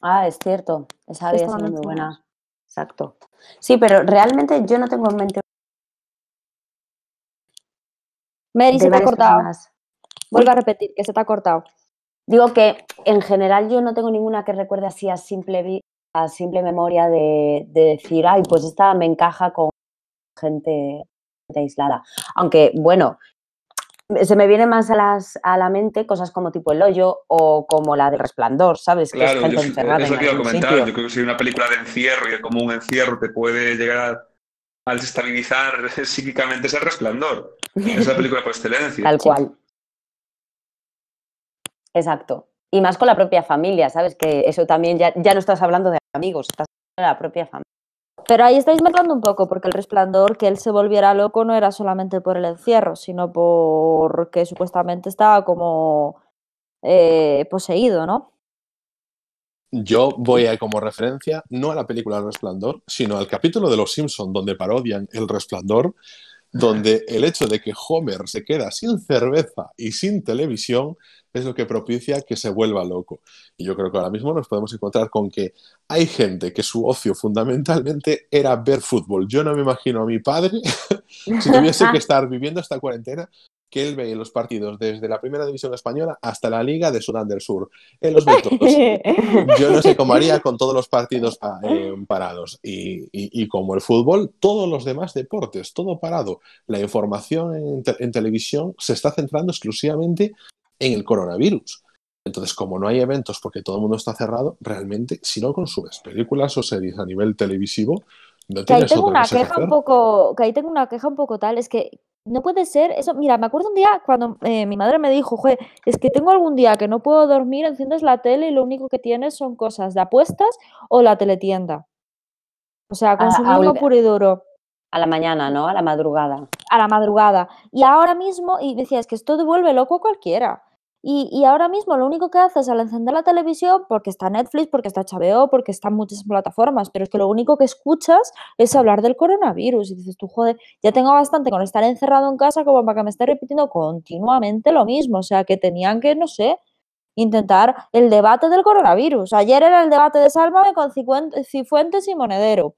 Ah, es cierto. Esa había sido muy buena. Exacto. Sí, pero realmente yo no tengo en mente Mary, se te ha cortado. personas. Vuelve a repetir, que se te ha cortado. Digo que en general yo no tengo ninguna que recuerde así a simple, a simple memoria de, de decir, ay, pues esta me encaja con gente, gente aislada. Aunque, bueno, se me vienen más a, las, a la mente cosas como tipo El Hoyo o como la de Resplandor, ¿sabes? Que Claro, es yo, gente encerrada es lo en que algún comentar. sitio. Yo creo que si una película de encierro y de como un encierro te puede llegar a desestabilizar psíquicamente es el resplandor. Es la película por excelencia. Tal cual. Exacto. Y más con la propia familia, ¿sabes? Que eso también ya, ya no estás hablando de amigos, estás hablando de la propia familia. Pero ahí estáis mezclando un poco, porque el resplandor, que él se volviera loco, no era solamente por el encierro, sino porque supuestamente estaba como eh, poseído, ¿no? Yo voy a, como referencia no a la película El Resplandor, sino al capítulo de Los Simpson donde parodian El Resplandor, donde el hecho de que Homer se queda sin cerveza y sin televisión es lo que propicia que se vuelva loco. Y yo creo que ahora mismo nos podemos encontrar con que hay gente que su ocio fundamentalmente era ver fútbol. Yo no me imagino a mi padre, si tuviese que estar viviendo esta cuarentena, que él ve los partidos desde la primera división española hasta la Liga de Sudán del Sur. Él los ve todos. Yo no sé cómo haría con todos los partidos ah, eh, parados. Y, y- y como el fútbol, todos los demás deportes, todo parado. La información en, te- en televisión se está centrando exclusivamente en el coronavirus. Entonces, como no hay eventos porque todo el mundo está cerrado, realmente, si no consumes películas o series a nivel televisivo, no Que ahí tengo una cosa que queja un poco, que ahí tengo una queja un poco tal, es que no puede ser eso. Mira, me acuerdo un día cuando eh, mi madre me dijo, "Jue, es que tengo algún día que no puedo dormir, enciendes la tele y lo único que tienes son cosas de apuestas o la teletienda. O sea, a consumismo ol- puro y duro. A la mañana, ¿no? A la madrugada. a la madrugada. Y ahora mismo, y decía, es que esto devuelve loco a cualquiera. Y, y ahora mismo lo único que haces al encender la televisión, porque está Netflix, porque está HBO, porque están muchas plataformas, pero es que lo único que escuchas es hablar del coronavirus. Y dices tú, joder, ya tengo bastante con estar encerrado en casa como para que me esté repitiendo continuamente lo mismo. O sea, que tenían que, no sé, intentar el debate del coronavirus. Ayer era el debate de Sálvame con Cifuentes y Monedero.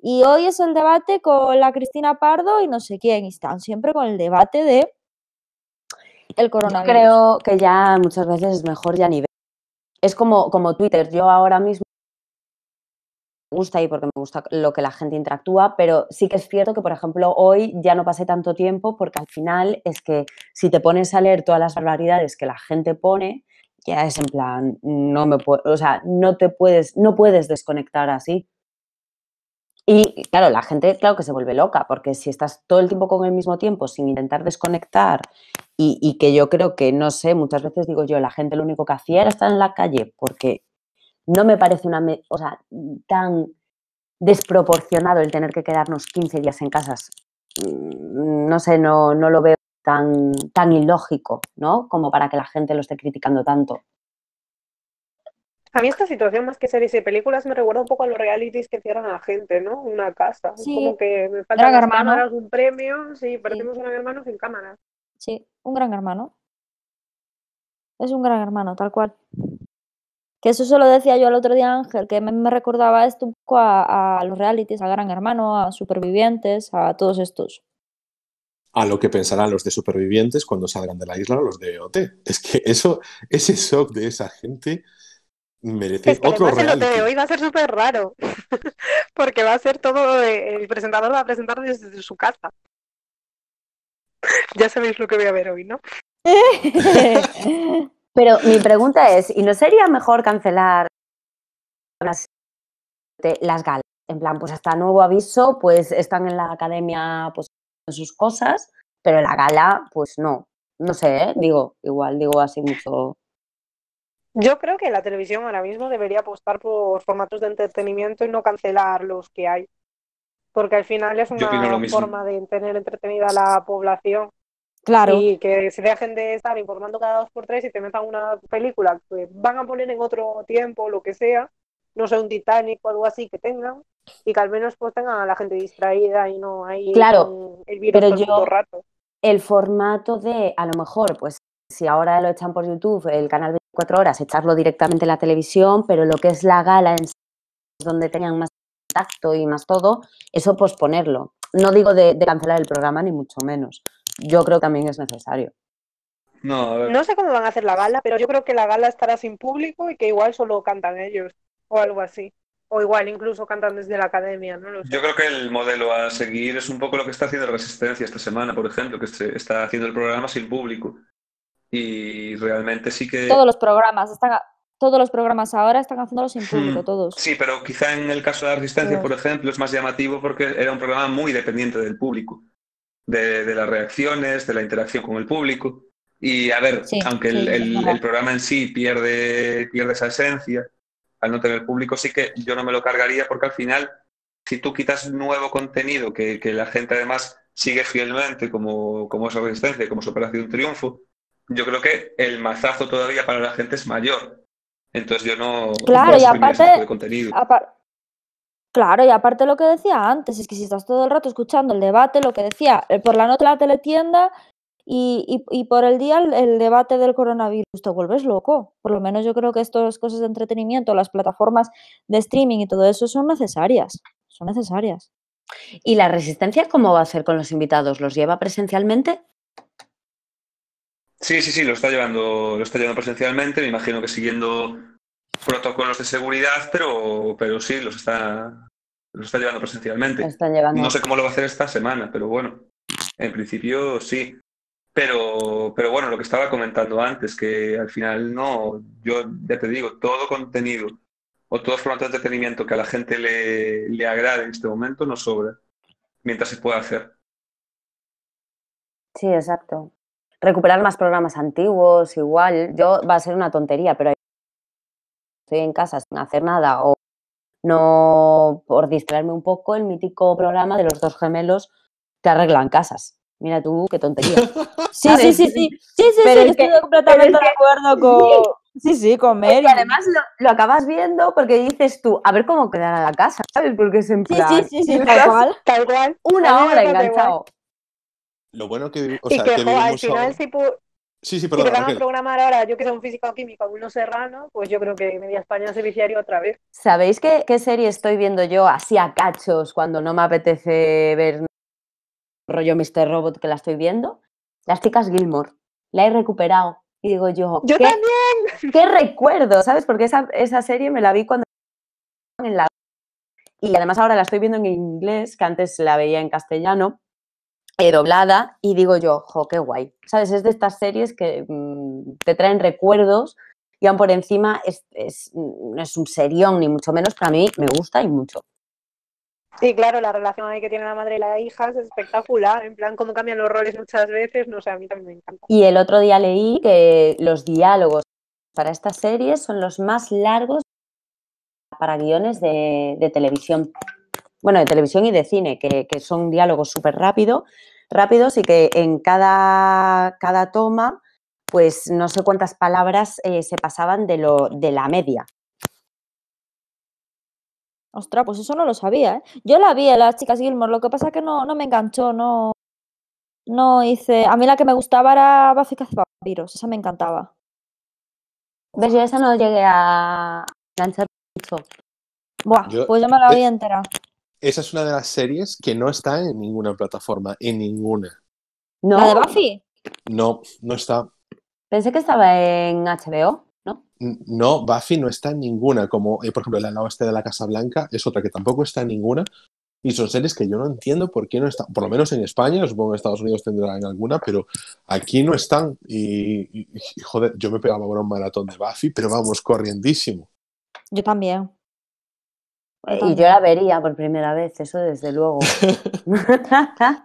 Y hoy es el debate con la Cristina Pardo y no sé quién. Y están siempre con el debate de el Yo creo que ya muchas veces es mejor ya ni ver. Es como, como Twitter. Yo ahora mismo me gusta y porque me gusta lo que la gente interactúa, pero sí que es cierto que, por ejemplo, hoy ya no pasé tanto tiempo porque al final es que si te pones a leer todas las barbaridades que la gente pone, ya es en plan, no me puedo, o sea, no te puedes, no puedes desconectar así. Y claro, la gente, claro que se vuelve loca, porque si estás todo el tiempo con el mismo tiempo sin intentar desconectar y, y que yo creo que, no sé, muchas veces digo yo, la gente lo único que hacía era estar en la calle, porque no me parece una, o sea, tan desproporcionado el tener que quedarnos 15 días en casas. Mm, No sé, no, no lo veo tan, tan ilógico, ¿no? Como para que la gente lo esté criticando tanto. A mí esta situación, más que series y películas, me recuerda un poco a los realities que cierran a la gente, ¿no? Una casa. Es Sí. como que me faltan Gran las Hermano. cámaras, un premio. Sí, parecemos un hermano sin cámaras. Sí, un gran hermano. Es un gran hermano, tal cual. Que eso se lo decía yo el otro día Ángel, que me, me recordaba esto un poco a, a los realities, a Gran Hermano, a Supervivientes, a todos estos. A lo que pensarán los de supervivientes cuando salgan de la isla o los de OT. Es que eso, ese shock de esa gente merece Es que otro además el OT de reality. hoy va a ser súper raro. Porque va a ser todo, eh, el presentador va a presentar desde su casa. Ya sabéis lo que voy a ver hoy, ¿no? Pero mi pregunta es, ¿y no sería mejor cancelar de las galas. En plan, pues hasta nuevo aviso, pues están en la academia, pues en sus cosas, pero la gala, pues no. No sé, ¿eh? digo, igual, digo así mucho. Yo creo que la televisión ahora mismo debería apostar por formatos de entretenimiento y no cancelar los que hay. Porque al final es una forma de tener entretenida a la población Claro. y que se dejen de estar informando cada dos por tres y te metan una película que van a poner en otro tiempo, lo que sea, no sé, un Titanic o algo así que tengan, y que al menos pues tengan a la gente distraída y no ahí Claro, el virus pero todo el yo- puto rato. El formato de, a lo mejor, pues si ahora lo echan por YouTube, el canal 24 horas, echarlo directamente en la televisión, pero lo que es la gala en sí, donde tenían más contacto y más todo, eso posponerlo. No digo de, de cancelar el programa, ni mucho menos. Yo creo que también es necesario. No, a ver. No sé cómo van a hacer la gala, pero yo creo que la gala estará sin público y que igual solo cantan ellos o algo así. O igual incluso cantan desde la academia, no lo sé. Yo creo que el modelo a seguir es un poco lo que está haciendo Resistencia esta semana, por ejemplo, que se está haciendo el programa sin público. Y realmente sí que... Todos los programas están a- todos los programas ahora están haciéndolo sin público, Hmm, todos. Sí, pero quizá en el caso de la Resistencia, por ejemplo, es más llamativo porque era un programa muy dependiente del público, de, de las reacciones, de la interacción con el público. Y a ver, Sí, aunque sí, el, el- el programa en sí pierde, pierde esa esencia, al no tener público, sí que yo no me lo cargaría porque al final, si tú quitas nuevo contenido que, que la gente además sigue fielmente, como, como es la Resistencia, como es Operación Triunfo, yo creo que el mazazo todavía para la gente es mayor. Entonces yo no, Claro, y ese aparte- tipo de contenido. Apar- Claro, y aparte lo que decía antes, es que si estás todo el rato escuchando el debate, lo que decía, eh, por la noche la teletienda y, y, y por el día el, el debate del coronavirus, te vuelves loco. Por lo menos yo creo que estas cosas de entretenimiento, las plataformas de streaming y todo eso son necesarias. Son necesarias. ¿Y la resistencia cómo va a ser con los invitados? ¿Los lleva presencialmente? Sí, sí, sí, lo está llevando, lo está llevando presencialmente, me imagino que siguiendo protocolos de seguridad, pero, pero sí, los está, los está llevando ¿Lo presencialmente. están llevando? No sé cómo lo va a hacer esta semana, pero bueno, en principio sí. Pero, pero bueno, lo que estaba comentando antes, que al final no, yo ya te digo, todo contenido o todo formato de entretenimiento que a la gente le, le agrade en este momento no sobra, mientras se pueda hacer. Sí, exacto. Recuperar más programas antiguos, igual. Yo va a ser una tontería, pero estoy en casa sin hacer nada o no por distraerme un poco el mítico programa de los dos gemelos que arreglan casas. Mira tú, qué tontería. Sí, sí, sí, sí. Sí, sí, Pero sí, es que- estoy completamente de acuerdo con. Sí, sí, con Mary. Y además lo, lo acabas viendo porque dices tú, a ver cómo quedará la casa, ¿sabes? Porque es en plan, sí, sí, sí, tal cual. Tal cual. una hora enganchado. Lo bueno que, o y sea, que, que jo, al final, ahora- si, pu- Sí, sí, si perdona, van a programar ahora, yo que sé, un físico o químico, uno serrano, pues yo creo que media España se viciaría otra vez. ¿Sabéis qué, qué serie estoy viendo yo así a cachos cuando no me apetece ver rollo Mr. Robot que la estoy viendo? Las chicas Gilmore. La he recuperado. Y digo yo, Yo ¿qué, también. qué recuerdo? ¿Sabes? Porque esa, esa serie me la vi cuando en la... Y además ahora la estoy viendo en inglés, que antes la veía en castellano, eh, doblada, y digo yo, jo, qué guay. ¿Sabes? Es de estas series que mm, te traen recuerdos y aún por encima es, es- no es un serión ni mucho menos, pero a mí me gusta y mucho. Y claro, la relación ahí que tiene la madre y la hija es espectacular. En plan, cómo cambian los roles muchas veces, no sé, a mí también me encanta. Y el otro día leí que los diálogos para esta serie son los más largos para guiones de, de televisión. Bueno, de televisión y de cine, que, que son diálogos súper rápido, rápidos y que en cada, cada toma, pues no sé cuántas palabras eh, se pasaban de, lo, de la media. Ostras, pues eso no lo sabía, ¿eh? Yo la vi a las chicas Gilmore, lo que pasa es que no, no me enganchó, no, no hice. A mí la que me gustaba era Buffy Cazavampiros, esa me encantaba. ¿Ves? Yo esa no llegué a enganchar mucho. Buah, Yo- pues yo me la eh, vi entera. Esa es una de las series que no está en ninguna plataforma, en ninguna. No, ¿La de Buffy? No, no está. pensé que estaba en HBO, ¿no? No, Buffy no está en ninguna, como eh, por ejemplo el oeste de la Casa Blanca es otra que tampoco está en ninguna. Y son series que yo no entiendo por qué no están, por lo menos en España, supongo que en Estados Unidos tendrán alguna, pero aquí no están. Y, y- y, joder, yo me pegaba ahora un maratón de Buffy, pero vamos, corriendísimo. Yo también. Y yo la vería por primera vez, eso desde luego.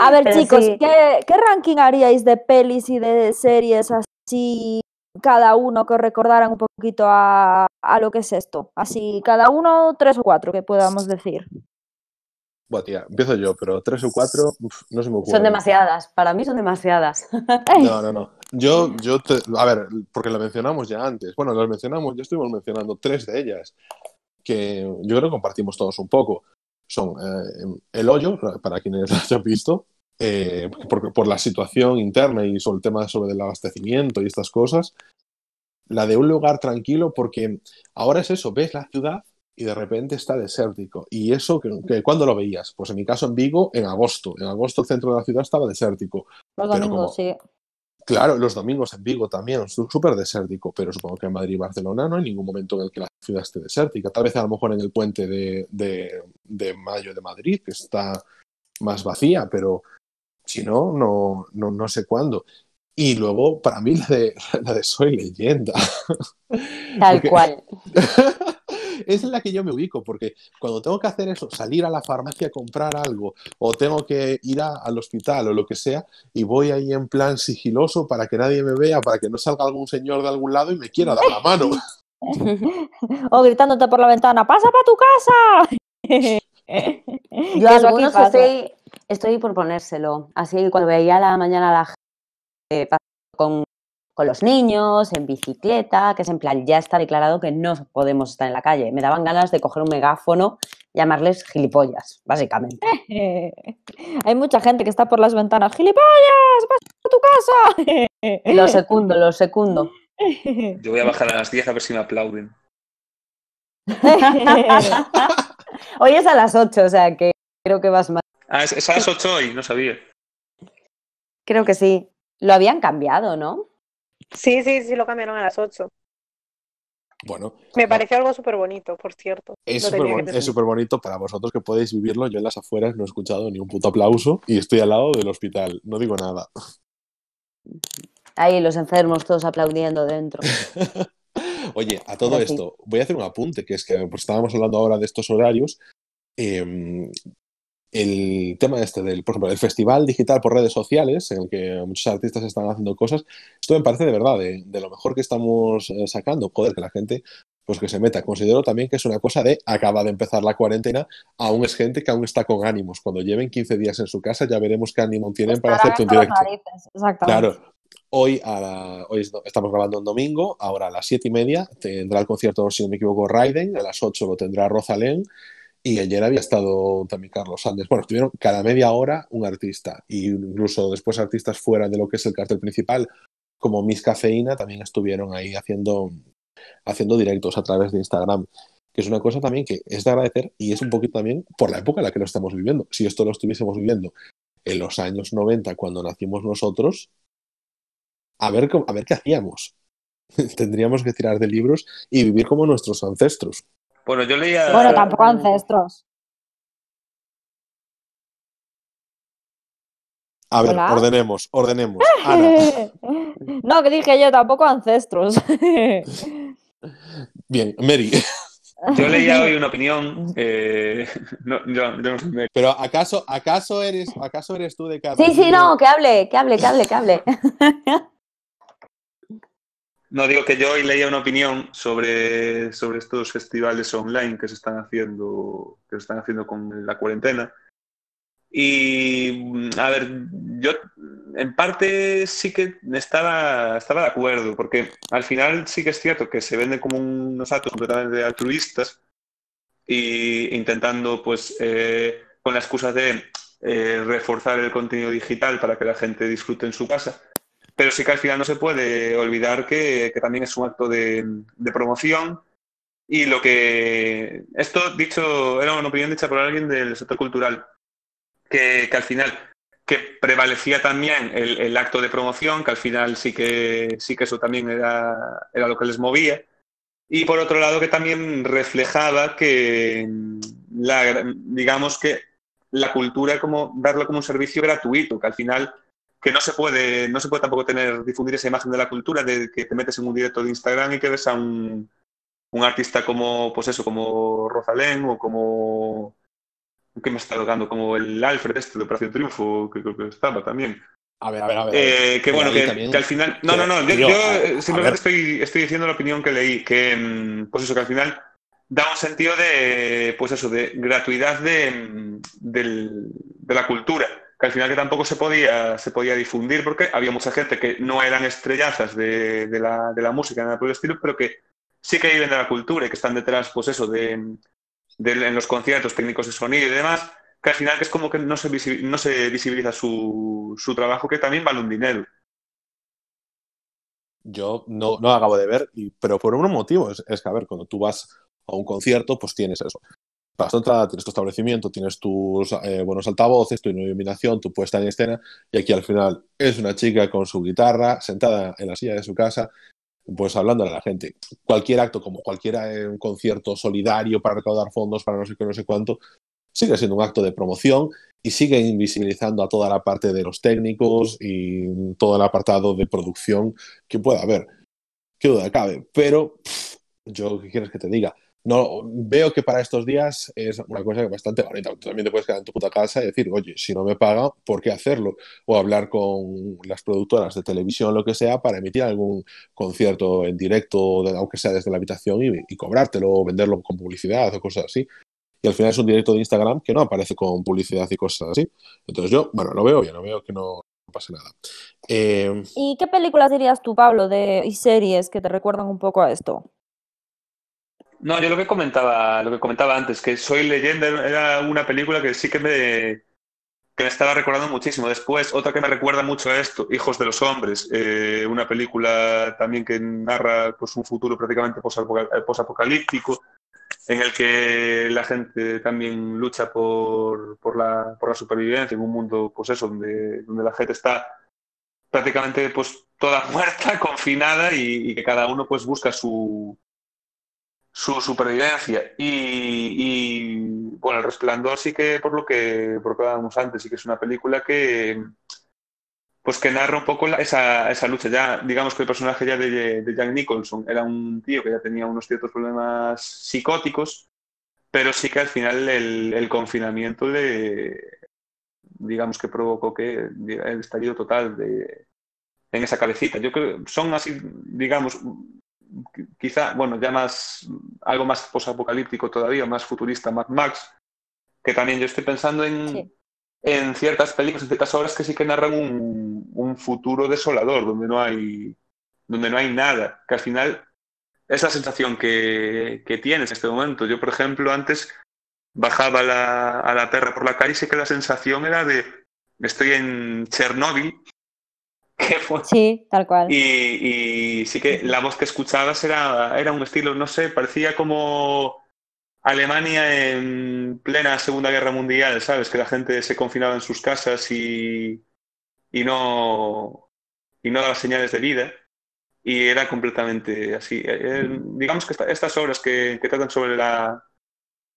A ver, Pero chicos, sí. ¿qué, qué ranking haríais de pelis y de series así, cada uno que os recordaran un poquito a, a lo que es esto? Así, cada uno, tres o cuatro, que podamos decir. Buah, tía, empiezo yo, pero tres o cuatro, uf, no se me ocurre. son demasiadas, para mí son demasiadas. No, no, no. Yo, yo te- a ver, porque lo mencionamos ya antes. Bueno, las mencionamos, ya estuvimos mencionando tres de ellas, que yo creo que compartimos todos un poco. Son eh, El Hoyo, para quienes las hayan visto, eh, por, por la situación interna y sobre el tema sobre el abastecimiento y estas cosas. La de Un lugar tranquilo, porque ahora es eso, ves la ciudad y de repente está desértico. Y eso, que, que ¿cuándo lo veías? Pues en mi caso en Vigo, en agosto. En agosto el centro de la ciudad estaba desértico. Los domingos, sí. Claro, los domingos en Vigo también, súper desértico, pero supongo que en Madrid y Barcelona no hay ningún momento en el que la ciudad esté desértica. Tal vez a lo mejor en el puente de, de- de mayo de Madrid, que está más vacía, pero si no, no, no, no sé cuándo. Y luego, para mí, la de, la de Soy Leyenda. Tal Porque- cual. es en la que yo me ubico, porque cuando tengo que hacer eso, salir a la farmacia a comprar algo, o tengo que ir a- al hospital o lo que sea, y voy ahí en plan sigiloso para que nadie me vea, para que no salga algún señor de algún lado y me quiera dar la mano. O gritándote por la ventana, ¡pasa para tu casa! Yo Que a algunos estoy, estoy por ponérselo. Así cuando veía a la mañana a la gente pasando con, con los niños, en bicicleta, que es en plan, ya está declarado que no podemos estar en la calle. Me daban ganas de coger un megáfono y llamarles gilipollas, básicamente. Hay mucha gente que está por las ventanas, ¡gilipollas! ¡Pasa a tu casa! Lo secundo, lo secundo. Yo voy a bajar a las 10 a ver si me aplauden. Hoy es a las 8, o sea que creo que vas mal. Ah, es, es a las 8 hoy, no sabía. Creo que sí. Lo habían cambiado, ¿no? Sí, sí, sí, lo cambiaron a las 8. Bueno, Me pareció algo súper bonito, por cierto. es Lo súper bonito para vosotros que podéis vivirlo. Yo en las afueras no he escuchado ni un puto aplauso y estoy al lado del hospital. No digo nada. Ahí los enfermos todos aplaudiendo dentro. Oye, a todo sí. esto, voy a hacer un apunte, que es que pues, estábamos hablando ahora de estos horarios. eh, el tema este del, por ejemplo, el festival digital por redes sociales, en el que muchos artistas están haciendo cosas, esto me parece de verdad de, de lo mejor que estamos eh, sacando. Joder, que la gente pues que se meta. Considero también que es una cosa de acaba de empezar la cuarentena, aún es gente que aún está con ánimos. Cuando lleven 15 días en su casa ya veremos qué ánimo tienen para Estarán hacerte un directo. Claro. Hoy, a la- hoy es- estamos grabando un domingo, ahora a las siete y media tendrá el concierto, si no me equivoco, Raiden, a las 8 lo tendrá Rosalén y ayer había estado también Carlos Andes. Bueno, estuvieron cada media hora un artista y incluso después artistas fuera de lo que es el cartel principal, como Miss Cafeína, también estuvieron ahí haciendo, haciendo directos a través de Instagram, que es una cosa también que es de agradecer y es un poquito también por la época en la que lo estamos viviendo. Si esto lo estuviésemos viviendo en los años 90, cuando nacimos nosotros, a ver, a ver qué hacíamos. Tendríamos que tirar de libros y vivir como nuestros ancestros. Bueno, yo leía. Bueno, tampoco ancestros. A ver, Hola. ordenemos, ordenemos. Ana, no, que dije yo, tampoco ancestros. bien, Mary. Yo leía hoy una opinión. eh, no, yo, yo no soy médico. Pero ¿acaso, acaso, eres, ¿acaso eres tú de cada Sí, sí, no, que hable, que hable, que hable, que hable. No, digo que yo hoy leía una opinión sobre, sobre estos festivales online que se están haciendo, que se están haciendo con la cuarentena. Y a ver, yo en parte sí que estaba, estaba de acuerdo, porque al final sí que es cierto que se venden como unos actos completamente altruistas y intentando, pues, eh, con la excusa de eh, reforzar el contenido digital para que la gente disfrute en su casa. Pero sí que al final no se puede olvidar que, que también es un acto de, de promoción y lo que... Esto dicho, era una opinión dicha por alguien del sector cultural, que, que al final que prevalecía también el, el acto de promoción, que al final sí que, sí que eso también era, era lo que les movía. Y por otro lado que también reflejaba que, la, digamos que la cultura como darlo como un servicio gratuito, que al final que no se puede, no se puede tampoco tener, difundir esa imagen de la cultura de que te metes en un directo de Instagram y que ves a un, un artista como, pues eso, como Rosalén o como ¿Qué me está tocando? Como el Alfred este de Operación Triunfo, que creo que estaba también. A ver, a ver, a ver. Eh, que bueno, que, que al final. No, no, no. Yo, simplemente estoy, estoy diciendo la opinión que leí. Que, mm, pues eso, que al final da un sentido de, pues eso, de gratuidad de, mm, del- de la cultura. Que al final que tampoco se podía, se podía difundir porque había mucha gente que no eran estrellazas de, de la, de la música, nada por el estilo, pero que sí que viven de la cultura y que están detrás, pues eso, de, en los conciertos, técnicos de sonido y demás, que al final que es como que no se, visi- no se visibiliza su, su trabajo, que también vale un dinero. Yo no, no acabo de ver, pero por un motivo. Es, es que, a ver, cuando tú vas a un concierto, pues tienes eso. Vas a entrada, tienes tu establecimiento, tienes tus eh, buenos altavoces, tu iluminación, tu puesta en escena, y aquí al final es una chica con su guitarra, sentada en la silla de su casa, pues hablándole a la gente. Cualquier acto, como cualquiera eh, concierto solidario para recaudar fondos para no sé qué, no sé cuánto, sigue siendo un acto de promoción y sigue invisibilizando a toda la parte de los técnicos y todo el apartado de producción que pueda haber. Qué duda cabe. Pero pff, yo, ¿qué quieres que te diga? No, veo que para estos días es una cosa bastante bonita. También te puedes quedar en tu puta casa y decir, oye, si no me pagan, ¿por qué hacerlo? O hablar con las productoras de televisión, lo que sea, para emitir algún concierto en directo, aunque sea desde la habitación, y, y cobrártelo, o venderlo con publicidad o cosas así. Y al final es un directo de Instagram que no aparece con publicidad y cosas así. Entonces yo, bueno, lo veo, ya no veo que no pase nada. Eh, ¿Y qué películas dirías tú, Pablo, de, y series que te recuerdan un poco a esto? No, yo lo que comentaba, lo que comentaba antes, que Soy Leyenda era una película que sí que me, que me estaba recordando muchísimo. Después, otra que me recuerda mucho a esto, Hijos de los Hombres, eh, una película también que narra pues, un futuro prácticamente posapocal- posapocalíptico, en el que la gente también lucha por, por, la, por la supervivencia en un mundo, pues eso, donde, donde la gente está prácticamente pues toda muerta, confinada y, y que cada uno pues busca su, su supervivencia. Y, y, bueno, El Resplandor sí que, por lo que, por lo que hablábamos antes, sí que es una película que pues que narra un poco esa, esa lucha. Ya, digamos que el personaje ya de, de Jack Nicholson era un tío que ya tenía unos ciertos problemas psicóticos, pero sí que al final el, el confinamiento le digamos que provocó que el estallido total de, en esa cabecita. Yo creo son así, digamos, quizá, bueno, ya más, algo más posapocalíptico todavía, más futurista, Mad Max, que también yo estoy pensando en, Sí. en ciertas películas, en ciertas obras que sí que narran un, un futuro desolador, donde no hay, donde no hay nada, que al final es la sensación que, que tienes en este momento. Yo, por ejemplo, antes bajaba la- a la perra por la calle y sé que la sensación era de estoy en Chernóbil, que fue Sí, tal cual. y, y sí que la voz que escuchabas era, era un estilo, no sé, parecía como Alemania en plena Segunda Guerra Mundial, ¿sabes? Que la gente se confinaba en sus casas y, y no, y no daba señales de vida. Y era completamente así. Eh, digamos que esta- estas obras que, que tratan sobre la,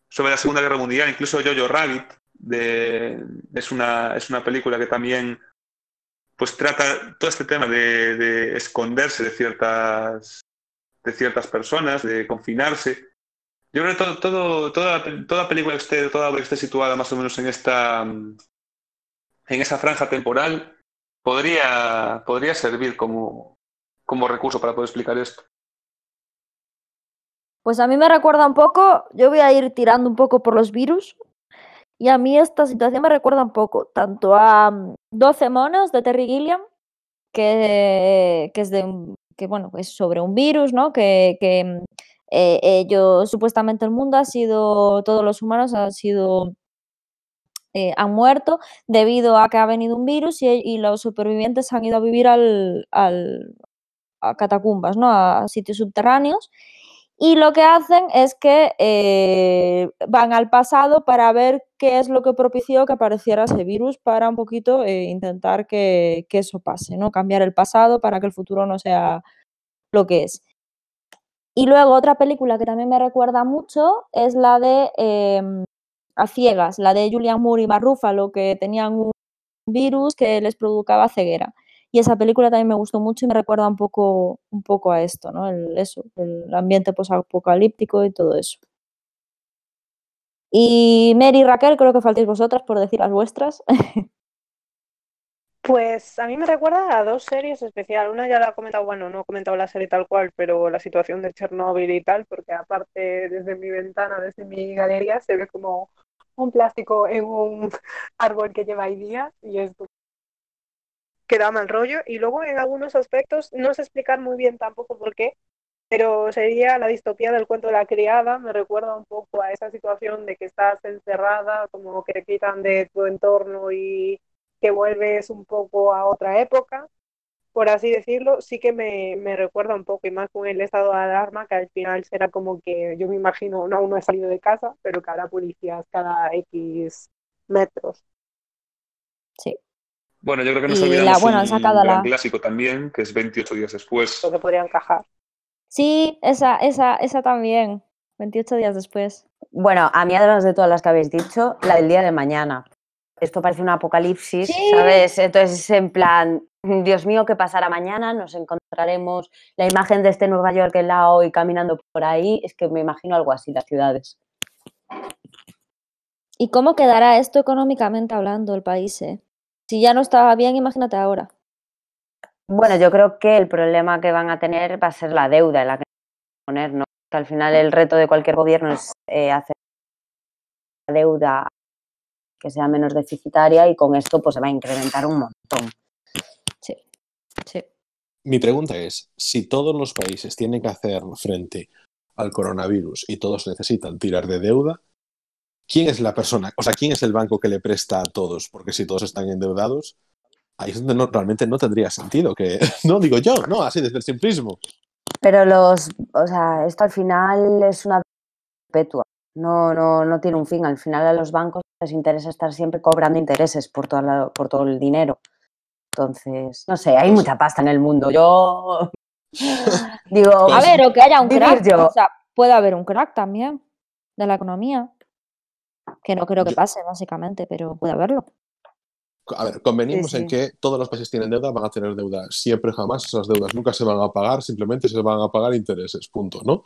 sobre la Segunda Guerra Mundial, incluso Jojo Rabbit, de, es, una, es una película que también pues trata todo este tema de, de esconderse de ciertas, de ciertas personas, de confinarse. Yo creo que todo, todo, toda, toda película que esté, toda que esté situada más o menos en esta en esa franja temporal podría, podría servir como, como recurso para poder explicar esto. Pues a mí me recuerda un poco, yo voy a ir tirando un poco por los virus, y a mí esta situación me recuerda un poco tanto a mm, 12 monos de Terry Gilliam, que, que es de un- que bueno, es sobre un virus, ¿no? Que, que mm, eh, ellos, supuestamente el mundo ha sido, todos los humanos han sido, eh, han muerto debido a que ha venido un virus y, y los supervivientes han ido a vivir al, al- a catacumbas, ¿no? A sitios subterráneos. Y lo que hacen es que eh, van al pasado para ver qué es lo que propició que apareciera ese virus para un poquito eh, intentar que, que eso pase, ¿no? Cambiar el pasado para que el futuro no sea lo que es. Y luego otra película que también me recuerda mucho es la de em, A Ciegas, la de Julian Moore y Mark Ruffalo, que tenían un virus que les provocaba ceguera. Y esa película también me gustó mucho y me recuerda un poco, un poco a esto, ¿no? El, eso, el ambiente posapocalíptico y todo eso. Y Mary y Raquel, creo que faltéis vosotras por decir las vuestras. Pues a mí me recuerda a dos series especial. Una ya la he comentado, bueno, no he comentado la serie tal cual, pero la situación de Chernóbil y tal, porque aparte desde mi ventana, desde mi galería, se ve como un plástico en un árbol que lleva ahí días y esto que da mal rollo. Y luego en algunos aspectos, no sé explicar muy bien tampoco por qué, pero sería la distopía del cuento de la criada. Me recuerda un poco a esa situación de que estás encerrada, como que te quitan de tu entorno y que vuelves un poco a otra época, por así decirlo, sí que me, me, recuerda un poco, y más con el estado de alarma, que al final será como que yo me imagino, no, aún no he salido de casa, pero que habrá policías cada X metros. Sí. Bueno, yo creo que nos olvidamos la- bueno, sacado gran la- clásico también, que es 28 días después. Lo que podría encajar. Sí, esa, esa, esa también. 28 días después. Bueno, a mí, además de todas las que habéis dicho, la del día de mañana. Esto parece un apocalipsis, Sí. ¿sabes? Entonces es en plan, Dios mío, ¿qué pasará mañana? Nos encontraremos la imagen de este Nueva York en la hoy caminando por ahí. Es que me imagino algo así, las ciudades. ¿Y cómo quedará esto económicamente hablando el país? eh? Si ya no estaba bien, imagínate ahora. Bueno, yo creo que el problema que van a tener va a ser la deuda en la que van a poner, ¿no? Que al final el reto de cualquier gobierno es eh, hacer la deuda que sea menos deficitaria y con esto pues se va a incrementar un montón. Sí. Sí. Mi pregunta es, si todos los países tienen que hacer frente al coronavirus y todos necesitan tirar de deuda, ¿quién es la persona, o sea, quién es el banco que le presta a todos? Porque si todos están endeudados, ahí es donde no, realmente no tendría sentido que, no digo yo, no, así desde el simplismo. Pero los, o sea, esto al final es una perpetua, no, no, no tiene un fin. Al final a los bancos les interesa estar siempre cobrando intereses por, toda la- por todo el dinero. Entonces, no sé, hay mucha pasta en el mundo. Yo digo, A ver, o que haya un crack. yo. O sea, puede haber un crack también de la economía. Que no creo que Yo- pase, básicamente, pero puede haberlo. A ver, convenimos Sí, en que todos los países tienen deuda, van a tener deuda siempre, jamás. Esas deudas nunca se van a pagar, simplemente se van a pagar intereses, punto, ¿no?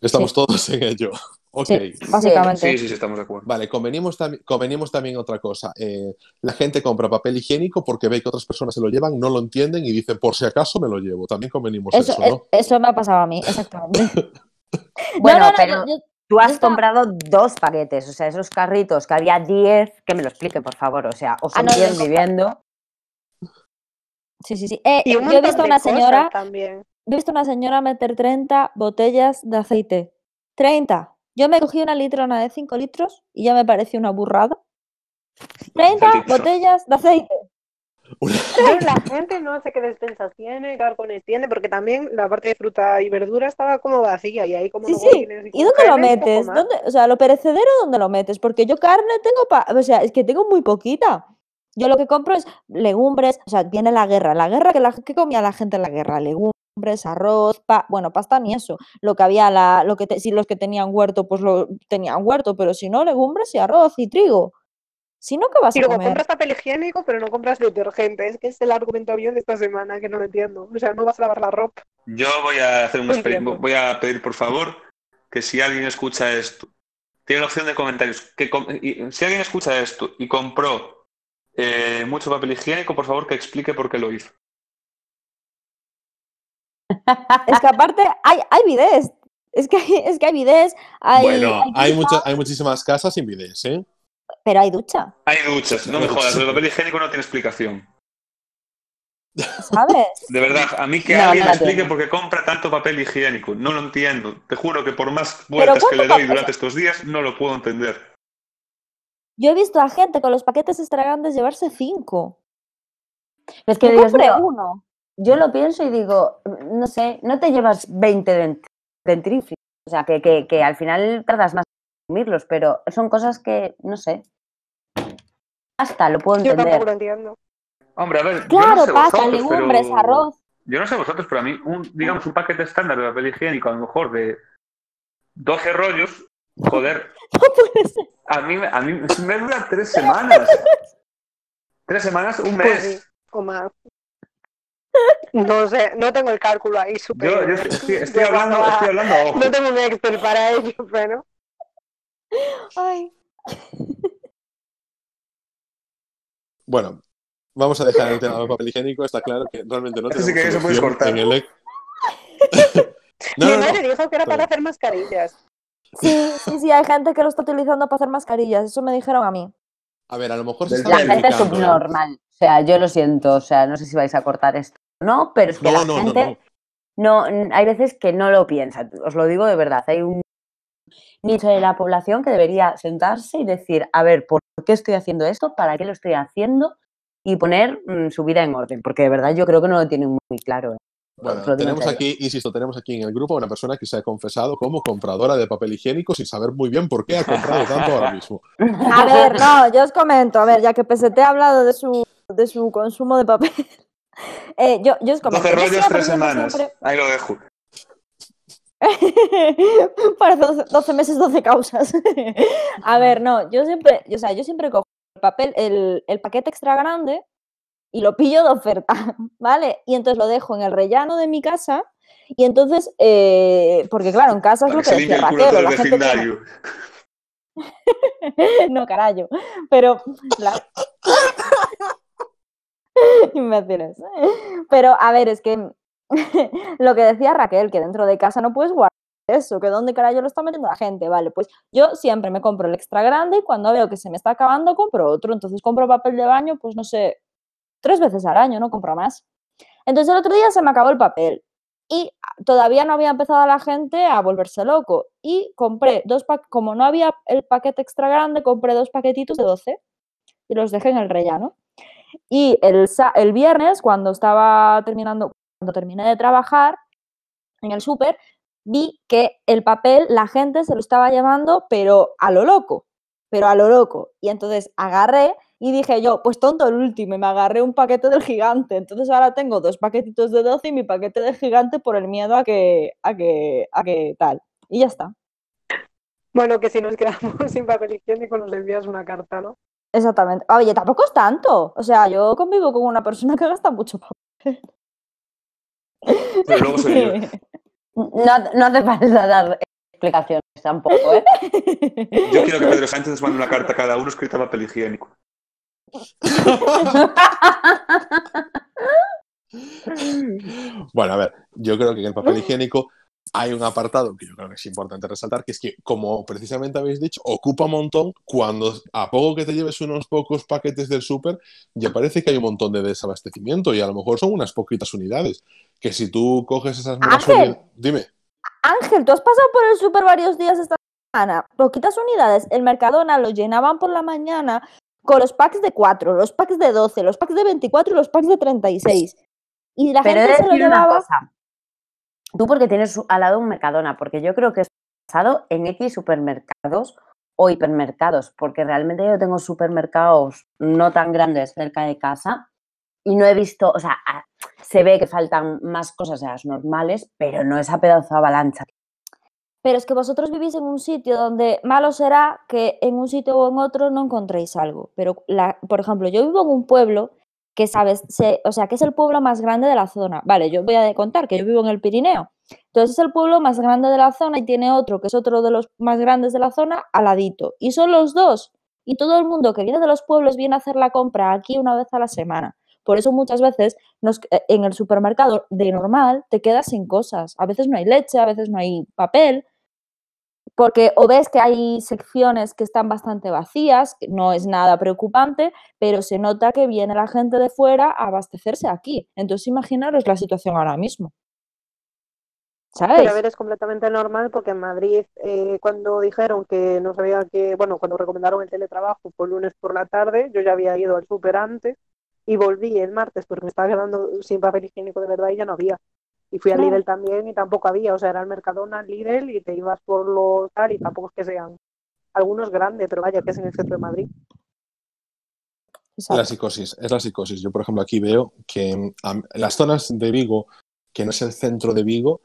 Estamos Sí. todos en ello. Ok. Sí, básicamente. Sí, sí, sí, estamos de acuerdo. Vale, convenimos, tam- convenimos también otra cosa. Eh, la gente compra papel higiénico porque ve que otras personas se lo llevan, no lo entienden y dicen, por si acaso me lo llevo. También convenimos eso, Eso, ¿no? es- eso me ha pasado a mí, exactamente. Bueno, no, no, no, pero yo- yo- tú has comprado dos paquetes, o sea, esos carritos que había 10, que me lo explique, por favor. O sea, o Ah, son no, yo 10 no. viviendo. sí, sí, sí. Eh, Y un yo he visto una señora, también. he visto a una señora meter 30 botellas de aceite. 30. Yo me cogí una litrona de 5 litros y ya me pareció una burrada. 30 Aceite. botellas de aceite. Yo, la gente no sé qué despensas tiene, qué balcones tiene, porque también la parte de fruta y verdura estaba como vacía y ahí como Sí, no sí. ¿Y dónde lo metes? ¿Dónde, o sea, lo perecedero, ¿dónde lo metes? Porque yo carne tengo, pa- o sea, es que tengo muy poquita. Yo lo que compro es legumbres, o sea, viene la guerra. La guerra, que la, ¿qué comía la gente en la guerra? Legumbres, arroz, pa, bueno, pasta ni eso. Lo que había, la, lo que te- si los que tenían huerto, pues lo tenían huerto, pero si no, legumbres y arroz y trigo. Si no, ¿qué vas Y a luego comer? compras papel higiénico, pero no compras detergente. Es que es el argumento bien de esta semana que no lo entiendo. O sea, no vas a lavar la ropa. Yo voy a hacer un experimento. Voy a pedir, por favor, que si alguien escucha esto, tiene la opción de comentarios. Que com- y si alguien escucha esto y compró eh, mucho papel higiénico, por favor, que explique por qué lo hizo. Es que aparte hay, hay bidés. Es que hay, es que hay bidés, hay, bueno, hay, mucha- hay muchísimas casas sin bidés, ¿eh? Pero hay ducha, Hay duchas, no me jodas, el papel higiénico no tiene explicación. ¿sabes? De verdad, a mí que No, alguien no me explique por qué compra tanto papel higiénico. No lo entiendo. Te juro que por más vueltas que ¿cuánto le doy papel- durante estos días, no lo puedo entender. Yo he visto a gente con los paquetes extra grandes llevarse cinco. Es que Yo Dios mío, uno. yo lo pienso y digo, no sé, no te llevas 20 dent-. O sea, que, que, que al final tardas más consumirlos, pero son cosas que, no sé. Hasta lo puedo Yo tampoco entender. lo entiendo. Hombre, a ver, yo Claro, no sé pasa, vosotros, legumbres, pero- arroz. Yo no sé vosotros, pero a mí, un, digamos, un paquete estándar de papel higiénico, a lo mejor de 12 rollos, joder, No puede ser. a mí, me- a mí me dura tres semanas. Tres semanas, un Pues mes. sí, o más. No sé, no tengo el cálculo ahí Yo, superior. yo estoy, hablando, estoy hablando ojo. No tengo un Excel para ello, pero Ay. Bueno, vamos a dejar el tema del papel higiénico. Está claro que realmente no Este sí tenemos que eso puedes cortar. en el ex- no, mi no, no. madre dijo que era para hacer mascarillas. Sí, sí, sí, hay gente que lo está utilizando para hacer mascarillas. Eso me dijeron a mí. A ver, a lo mejor se está La gente es ¿eh? subnormal. O sea, yo lo siento, o sea, no sé si vais a cortar esto. No, pero es que No, la no, no, gente no. no, hay veces que no lo piensa. Os lo digo de verdad. Hay un nicho de la población que debería sentarse y decir, a ver, ¿por qué estoy haciendo esto? ¿Para qué lo estoy haciendo? Y poner mm, su vida en orden, porque de verdad yo creo que no lo tienen muy claro. ¿eh? Bueno, tenemos aquí, insisto, tenemos aquí en el grupo a una persona que se ha confesado como compradora de papel higiénico sin saber muy bien por qué ha comprado tanto ahora mismo. A ver, no, yo os comento, a ver, ya que PST ha hablado de su, de su consumo de papel. eh, yo, yo os comento. 12 yo rollos, 3 semanas. siempre- Ahí lo dejo. Para 12, 12 meses, 12 causas. a ver, no, yo siempre, o sea, yo siempre cojo el papel, el, el paquete extra grande y lo pillo de oferta, ¿vale? Y entonces lo dejo en el rellano de mi casa y entonces, eh, porque claro, en casa es lo que que decía Raquel, la gente vecindario. no, carajo. Pero. la- Imbéciles. Pero, a ver, es que lo que decía Raquel, que dentro de casa no puedes guardar eso, que dónde carajo lo está metiendo la gente. Vale, pues yo siempre me compro el extra grande y cuando veo que se me está acabando, compro otro. Entonces compro papel de baño, pues no sé, tres veces al año, no compro más. Entonces el otro día se me acabó el papel y todavía no había empezado la gente a volverse loco. Y compré dos paquetes, como no había el paquete extra grande, compré dos paquetitos de 12 y los dejé en el rellano. Y el, el viernes, cuando estaba terminando, cuando terminé de trabajar en el súper, vi que el papel la gente se lo estaba llevando, pero a lo loco, pero a lo loco. Y entonces agarré y dije yo, pues tonto el último, y me agarré un paquete del gigante. Entonces ahora tengo dos paquetitos de 12 y mi paquete del gigante por el miedo a que, a que, a que tal. Y ya está. Bueno, que si nos quedamos sin papel higiénico nos envías una carta, ¿no? Exactamente. Oye, tampoco es tanto. O sea, yo convivo con una persona que gasta mucho papel. Pero luego yo. No, no hace falta dar explicaciones tampoco, ¿eh? Yo quiero que Pedro Sánchez nos mande una carta a cada uno escrita en papel higiénico. Bueno, a ver, yo creo que en el papel higiénico hay un apartado que yo creo que es importante resaltar, que es que, como precisamente habéis dicho, ocupa un montón cuando a poco que te lleves unos pocos paquetes del súper, ya parece que hay un montón de desabastecimiento y a lo mejor son unas poquitas unidades. Que si tú coges esas mismas Ángel. unidades... Dime. Ángel, ¿tú has pasado por el súper varios días esta semana? Poquitas unidades. El Mercadona lo llenaban por la mañana con los packs de 4, los packs de 12, los packs de 24 y los packs de 36. Y la Pero gente se lo llevaba. cosa. Tú porque tienes al lado un Mercadona, porque yo creo que es pasado en X supermercados o hipermercados, porque realmente yo tengo supermercados no tan grandes cerca de casa y no he visto, o sea, se ve que faltan más cosas de las normales, pero no esa pedazo de avalancha. Pero es que vosotros vivís en un sitio donde malo será que en un sitio o en otro no encontréis algo. Pero, la, por ejemplo, yo vivo en un pueblo que, ¿sabes? Se- o sea, que es el pueblo más grande de la zona. Vale, yo voy a contar que yo vivo en el Pirineo. Entonces es el pueblo más grande de la zona y tiene otro que es otro de los más grandes de la zona al ladito. Y son los dos. Y todo el mundo que viene de los pueblos viene a hacer la compra aquí una vez a la semana. Por eso muchas veces nos- eh, en el supermercado de normal te quedas sin cosas. A veces no hay leche, a veces no hay papel, porque o ves que hay secciones que están bastante vacías, que no es nada preocupante, pero se nota que viene la gente de fuera a abastecerse aquí. Entonces imaginaros la situación ahora mismo. ¿Sabes? Pero a ver, es completamente normal porque en Madrid, eh, cuando dijeron que no sabía que, bueno, cuando recomendaron el teletrabajo por lunes por la tarde, yo ya había ido al súper antes y volví el martes porque me estaba quedando sin papel higiénico de verdad y ya no había. Y fui a. Lidl también y tampoco había, o sea, era el Mercadona, Lidl y te ibas por los tal y tampoco es que sean algunos grandes, pero vaya que es en el centro de Madrid. Exacto. La psicosis, es la psicosis. Yo, por ejemplo, aquí veo que mm, las zonas de Vigo, que no es el centro de Vigo,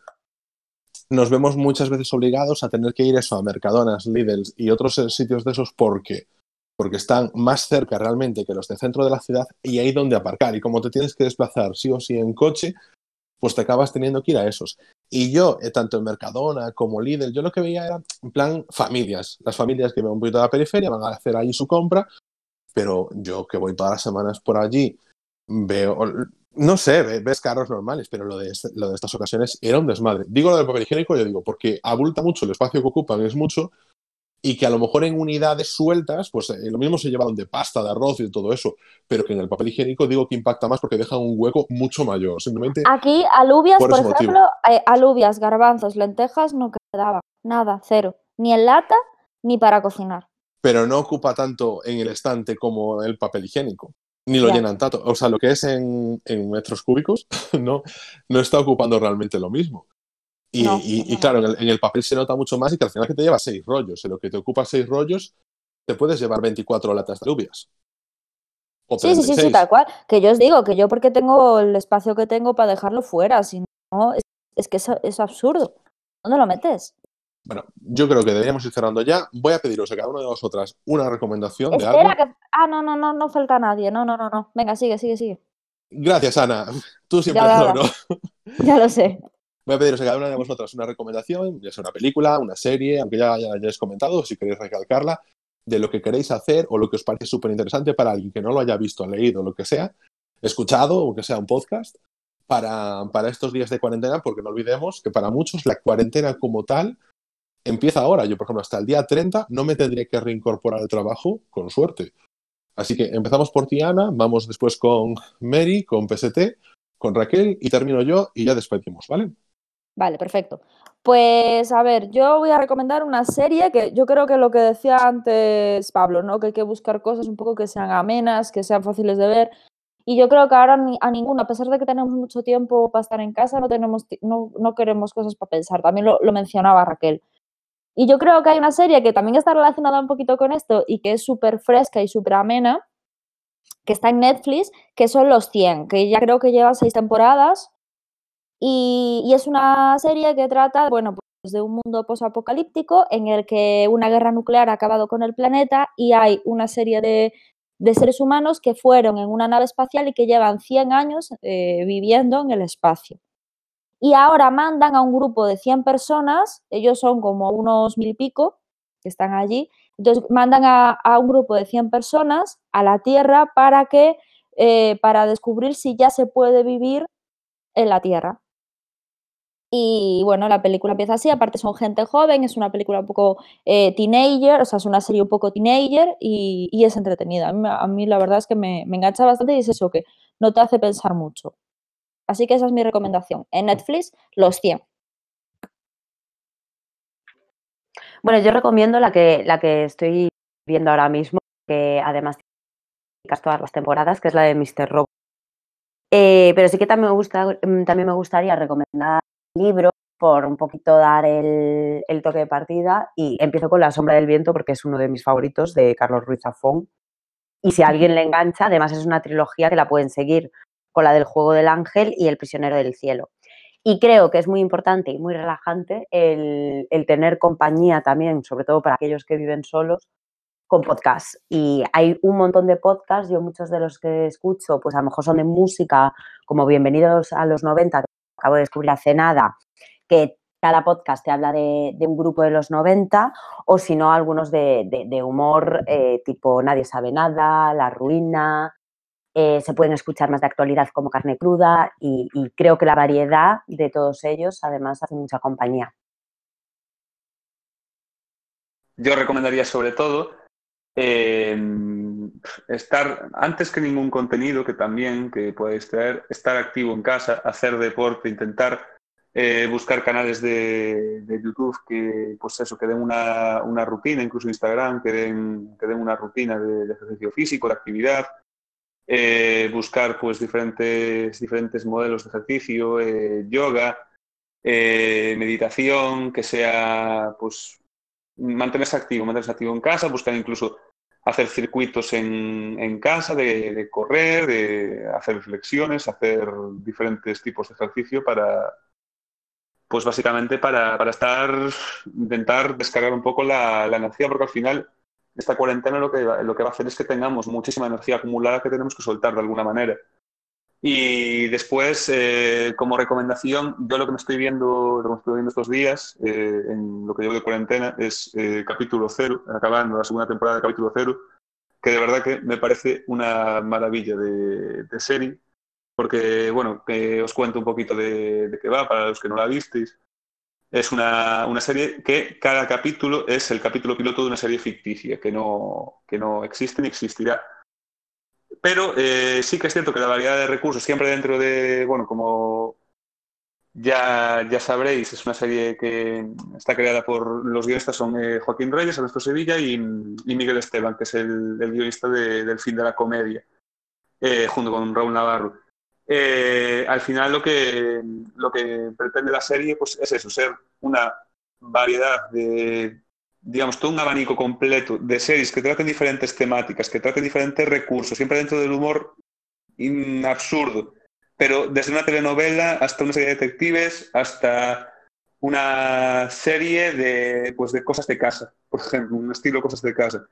nos vemos muchas veces obligados a tener que ir eso a Mercadonas, Lidl y otros eh, sitios de esos porque porque están más cerca realmente que los del centro de la ciudad y hay donde aparcar. Y como te tienes que desplazar sí o sí en coche, pues te acabas teniendo que ir a esos. Y yo, eh, tanto en Mercadona como Lidl, yo lo que veía era en plan familias. Las familias que ven un poquito de la periferia van a hacer ahí su compra, pero yo que voy todas las semanas por allí, veo, no sé, ve- ves carros normales, pero lo de, este- lo de estas ocasiones era un desmadre. Digo lo del papel higiénico, yo digo, porque abulta mucho el espacio que ocupan, es mucho, y que a lo mejor en unidades sueltas, pues eh, lo mismo se llevaron de pasta, de arroz y de todo eso, pero que en el papel higiénico digo que impacta más porque dejan un hueco mucho mayor. Simplemente, Aquí, alubias, Por ejemplo, eh, alubias, garbanzos, lentejas no quedaba. Nada, cero. Ni en lata, ni para cocinar. pero no ocupa tanto en el estante como el papel higiénico. Ni lo Ya. llenan tanto. O sea, lo que es en, en metros cúbicos no, no está ocupando realmente lo mismo. Y, No, y- eso y no. claro, en el, en el papel se nota mucho más y que al final que te lleva seis rollos. En lo que te ocupa seis rollos, te puedes llevar 24 latas de alubias. Sí, sí, sí, sí, 36. tal cual. Que yo os digo que yo porque tengo el espacio que tengo para dejarlo fuera, si no, es, es que es, es absurdo. ¿Dónde lo metes? Bueno, yo creo que deberíamos ir cerrando ya. Voy a pediros a cada una de vosotras una recomendación de algo. Espera que... Ah, no, no, no, no falta nadie. No, no, no, no. Venga, sigue, sigue, sigue. Gracias, Ana. Tú siempre Ya, ya, ¿no? Ya lo sé. Voy a pediros a cada una de vosotras una recomendación, ya sea una película, una serie, aunque ya, hayáis comentado, si queréis recalcarla, de lo que queréis hacer o lo que os parece súper interesante para alguien que no lo haya visto, leído, lo que sea, escuchado o que sea un podcast, para, estos días de cuarentena, porque no olvidemos que para muchos la cuarentena como tal empieza ahora. Yo, por ejemplo, hasta el día 30 no me tendría que reincorporar al trabajo, con suerte. Así que empezamos por ti, Ana, vamos después con Mary, con PST, con Raquel y termino yo y ya despedimos, ¿vale? Vale, perfecto. Pues a ver, yo voy a recomendar una serie que yo creo que lo que decía antes Pablo, ¿no? Que hay que buscar cosas un poco que sean amenas, que sean fáciles de ver. Y yo creo que ahora a ninguno, a pesar de que tenemos mucho tiempo para estar en casa, no, tenemos, no, no queremos cosas para pensar. También lo, lo mencionaba Raquel. Y yo creo que hay una serie que también está relacionada un poquito con esto y que es súper fresca y súper amena, que está en Netflix, que son Los 100, que ya creo que lleva seis temporadas. Y, es una serie que trata, bueno, pues de un mundo posapocalíptico en el que una guerra nuclear ha acabado con el planeta y hay una serie de, seres humanos que fueron en una nave espacial y que llevan 100 años eh, viviendo en el espacio. Y ahora mandan a un grupo de 100 personas, ellos son como unos mil y pico que están allí, entonces mandan a, a un grupo de 100 personas a la Tierra para que, eh, para descubrir si ya se puede vivir en la Tierra. Y bueno, la película empieza así, aparte son gente joven, es una película un poco eh, teenager, o sea, es una serie un poco teenager y, y es entretenida. A mí, la verdad es que me, me engancha bastante y es eso, que no te hace pensar mucho. Así que esa es mi recomendación. En Netflix, Los 100. Bueno, yo recomiendo la que, la que estoy viendo ahora mismo, que además tiene todas las temporadas, que es la de Mr. Robot. Eh, pero sí que también me, gusta, mm, también me gustaría recomendar libros por un poquito dar el, toque de partida y empiezo con La sombra del viento porque es uno de mis favoritos de Carlos Ruiz Zafón. Y si a alguien le engancha, además es una trilogía que la pueden seguir con la del juego del ángel y el prisionero del cielo. Y creo que es muy importante y muy relajante el, el tener compañía también, sobre todo para aquellos que viven solos, con podcasts. Y hay un montón de podcasts, yo muchos de los que escucho, pues a lo mejor son de música, como Bienvenidos a los 90, que acabo de descubrir hace nada, que cada podcast te habla de, un grupo de los 90, o si no, algunos de, humor eh, tipo Nadie sabe nada, La ruina, eh, se pueden escuchar más de actualidad como Carne Cruda y, y creo que la variedad de todos ellos además hace mucha compañía. Yo recomendaría sobre todo eh, estar, antes que ningún contenido, que también que podéis traer, estar activo en casa, hacer deporte, intentar eh, buscar canales de, YouTube que, pues eso, que den una, una rutina, incluso Instagram, que den, una rutina de, ejercicio físico, de actividad. Eh, buscar pues diferentes, diferentes modelos de ejercicio, eh, yoga, meditación, que sea pues mantenerse activo, mantenerse activo en casa, buscar incluso hacer circuitos en, en casa, de, de correr, de hacer flexiones, hacer diferentes tipos de ejercicio para, pues básicamente para, para estar, intentar descargar un poco la, la energía, porque al final esta cuarentena lo que, lo que va a hacer es que tengamos muchísima energía acumulada que tenemos que soltar de alguna manera. Y después, eh, como recomendación, yo lo que me estoy viendo, lo que estoy viendo estos días, eh, en lo que llevo de cuarentena, es eh, capítulo cero, acabando la segunda temporada de capítulo cero, que de verdad que me parece una maravilla de, serie, porque, bueno, os cuento un poquito de, de qué va, para los que no la visteis. Es una, una, serie que cada capítulo es el capítulo piloto de una serie ficticia, que no, que no existe ni existirá. Pero eh, sí que es cierto que la variedad de recursos, siempre dentro de, bueno, como ya, ya sabréis, es una serie que está creada por los guionistas, son eh, Joaquín Reyes, Ernesto Sevilla y, Miguel Esteban, que es el, guionista de, del fin de la comedia, eh, junto con Raúl Navarro. Al final lo que, lo que pretende la serie pues, es eso, ser una variedad de, digamos, todo un abanico completo de series que traten diferentes temáticas, que traten diferentes recursos, siempre dentro del humor absurdo, pero desde una telenovela hasta una serie de detectives, hasta una serie de, pues, de cosas de casa, por ejemplo, un estilo cosas de casa.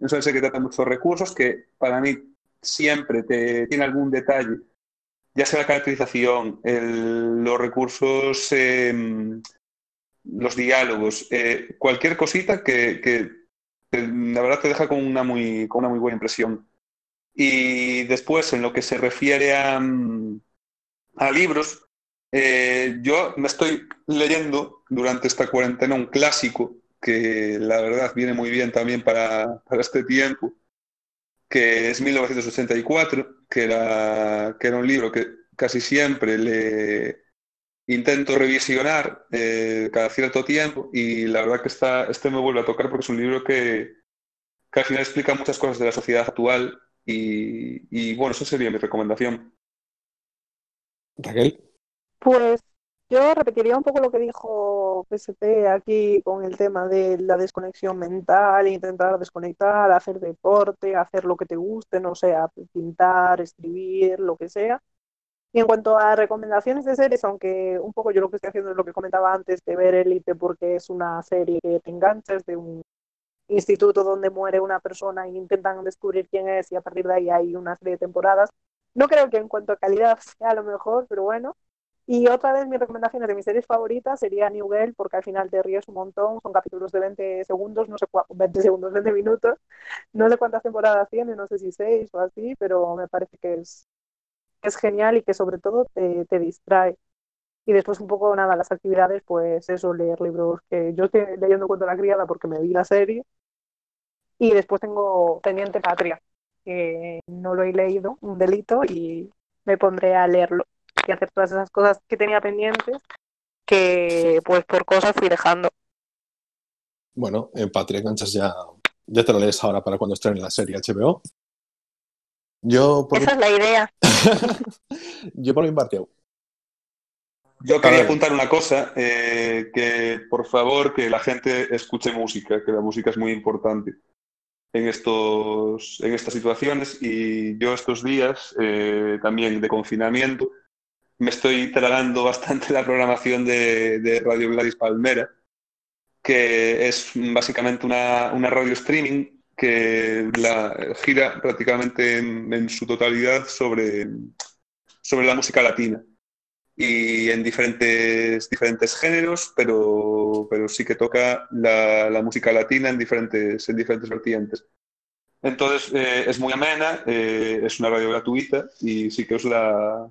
Es una serie que trata muchos recursos, que para mí siempre tiene algún detalle ya sea la caracterización, los recursos, eh, los diálogos, eh, cualquier cosita que, la verdad te deja con una, muy, con una muy buena impresión. Y después, en lo que se refiere a, a libros, eh, yo me estoy leyendo durante esta cuarentena un clásico que la verdad viene muy bien también para, para este tiempo, que es 1984, que era, que era un libro que casi siempre le intento revisionar eh, cada cierto tiempo y la verdad que está, este me vuelve a tocar porque es un libro que, que al final explica muchas cosas de la sociedad actual y, y bueno, eso sería mi recomendación. Raquel. Pues yo repetiría un poco lo que dijo PSP aquí con el tema de la desconexión mental, intentar desconectar, hacer deporte, hacer lo que te guste, no sea pintar, escribir, lo que sea. Y en cuanto a recomendaciones de series, aunque un poco yo lo que estoy haciendo es lo que comentaba antes de ver Elite porque es una serie que te de un instituto donde muere una persona e intentan descubrir quién es y a partir de ahí hay una serie de temporadas. No creo que en cuanto a calidad sea lo mejor, pero bueno, y otra vez mis recomendaciones de mis series favoritas sería New Girl, porque al final te ríes un montón, son capítulos de 20 segundos, no sé 20 segundos, 20 minutos, no sé cuántas temporadas tiene, no sé si 6 o así, pero me parece que es, es genial y que sobre todo te, te distrae. Y después un poco nada, las actividades, pues eso, leer libros que yo estoy leyendo Cuento la criada porque me vi la serie. Y después tengo pendiente Patria, que no lo he leído, un delito, y me pondré a leerlo y hacer todas esas cosas que tenía pendientes que pues por cosas fui dejando. Bueno, en Patria Ganchas ya, ya te lo lees ahora para cuando estrene la serie HBO. Yo por Esa es la idea. Yo por mi parte. Yo quería apuntar una cosa, eh, que por favor que la gente escuche música, que la música es muy importante en, estos, en estas situaciones y yo estos días eh, también de confinamiento me estoy tragando bastante la programación de, de, Radio Gladys Palmera, que es básicamente una, una radio streaming que la gira prácticamente en, en, su totalidad sobre, sobre la música latina. Y en diferentes, diferentes géneros, pero, pero sí que toca la, la música latina en diferentes, en diferentes vertientes. Entonces, eh, es muy amena, eh, es una radio gratuita y sí que os la,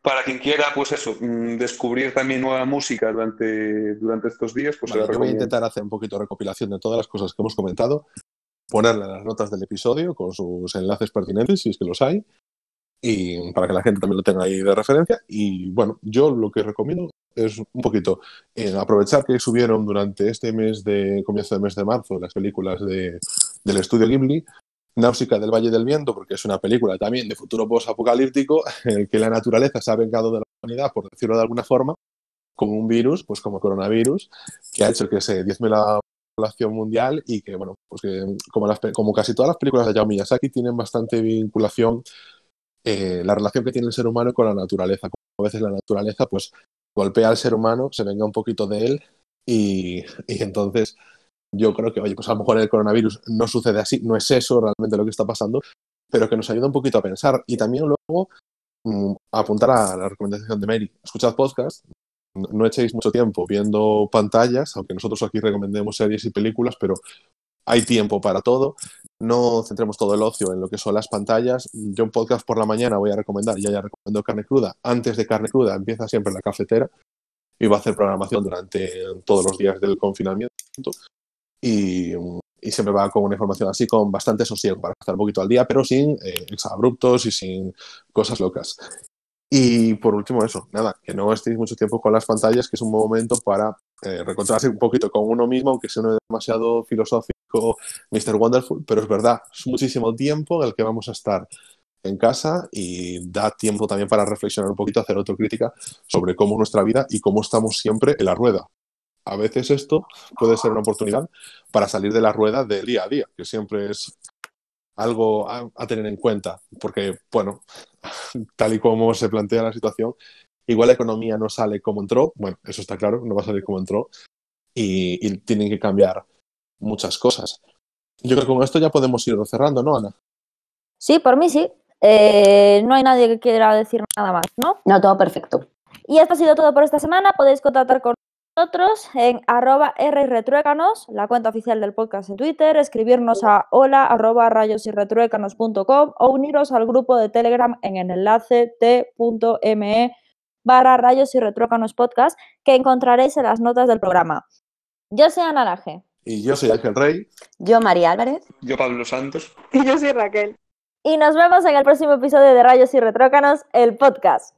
para quien quiera, pues eso, mm, descubrir también nueva música durante, durante estos días, pues vale, yo voy a intentar hacer un poquito de recopilación de todas las cosas que hemos comentado, ponerle las notas del episodio con sus enlaces pertinentes, si es que los hay, y para que la gente también lo tenga ahí de referencia. Y bueno, yo lo que recomiendo es un poquito eh, aprovechar que subieron durante este mes de comienzo del mes de marzo las películas de, del estudio Ghibli, Náusica del Valle del Viento, porque es una película también de futuro post-apocalíptico, en el que la naturaleza se ha vengado de la humanidad, por decirlo de alguna forma, como un virus, pues como coronavirus, que ha hecho que se diezme la población mundial y que, bueno, pues que como, las, como casi todas las películas de Hayao Miyazaki tienen bastante vinculación eh, la relación que tiene el ser humano con la naturaleza. Como a veces la naturaleza, pues golpea al ser humano, se venga un poquito de él y, y entonces yo creo que, oye, pues a lo mejor el coronavirus no sucede así, no es eso realmente lo que está pasando, pero que nos ayuda un poquito a pensar y también luego mm, apuntar a la recomendación de Mary. Escuchad podcast, no echéis mucho tiempo viendo pantallas, aunque nosotros aquí recomendemos series y películas, pero hay tiempo para todo. No centremos todo el ocio en lo que son las pantallas. Yo un podcast por la mañana voy a recomendar, ya ya recomendó Carne Cruda. Antes de Carne Cruda empieza siempre la cafetera y va a hacer programación durante todos los días del confinamiento. Y, y siempre va con una información así, con bastante sosiego para estar un poquito al día, pero sin eh, exabruptos y sin cosas locas. Y por último, eso, nada, que no estéis mucho tiempo con las pantallas, que es un momento para eh, reencontrarse un poquito con uno mismo, aunque sea no demasiado filosófico, Mr. Wonderful, pero es verdad, es muchísimo tiempo en el que vamos a estar en casa y da tiempo también para reflexionar un poquito, hacer autocrítica sobre cómo es nuestra vida y cómo estamos siempre en la rueda. A veces esto puede ser una oportunidad para salir de la rueda del día a día, que siempre es algo a, a tener en cuenta, porque, bueno, tal y como se plantea la situación, igual la economía no sale como entró, bueno, eso está claro, no va a salir como entró, y, y tienen que cambiar muchas cosas. Yo creo que con esto ya podemos ir cerrando, ¿no, Ana? Sí, por mí sí. Eh, no hay nadie que quiera decir nada más, ¿no? No, todo perfecto. Y esto ha sido todo por esta semana. Podéis contactar con nosotros en arroba rretruécanos, la cuenta oficial del podcast en Twitter, escribirnos a hola arroba rayosyrretruécanos.com o uniros al grupo de Telegram en el enlace t.me barra rayos y retruécanos podcast que encontraréis en las notas del programa. Yo soy Ana Laje. Y yo soy Ángel Rey. Yo, María Álvarez. Yo, Pablo Santos. Y yo soy Raquel. Y nos vemos en el próximo episodio de Rayos y Retrócanos, el podcast.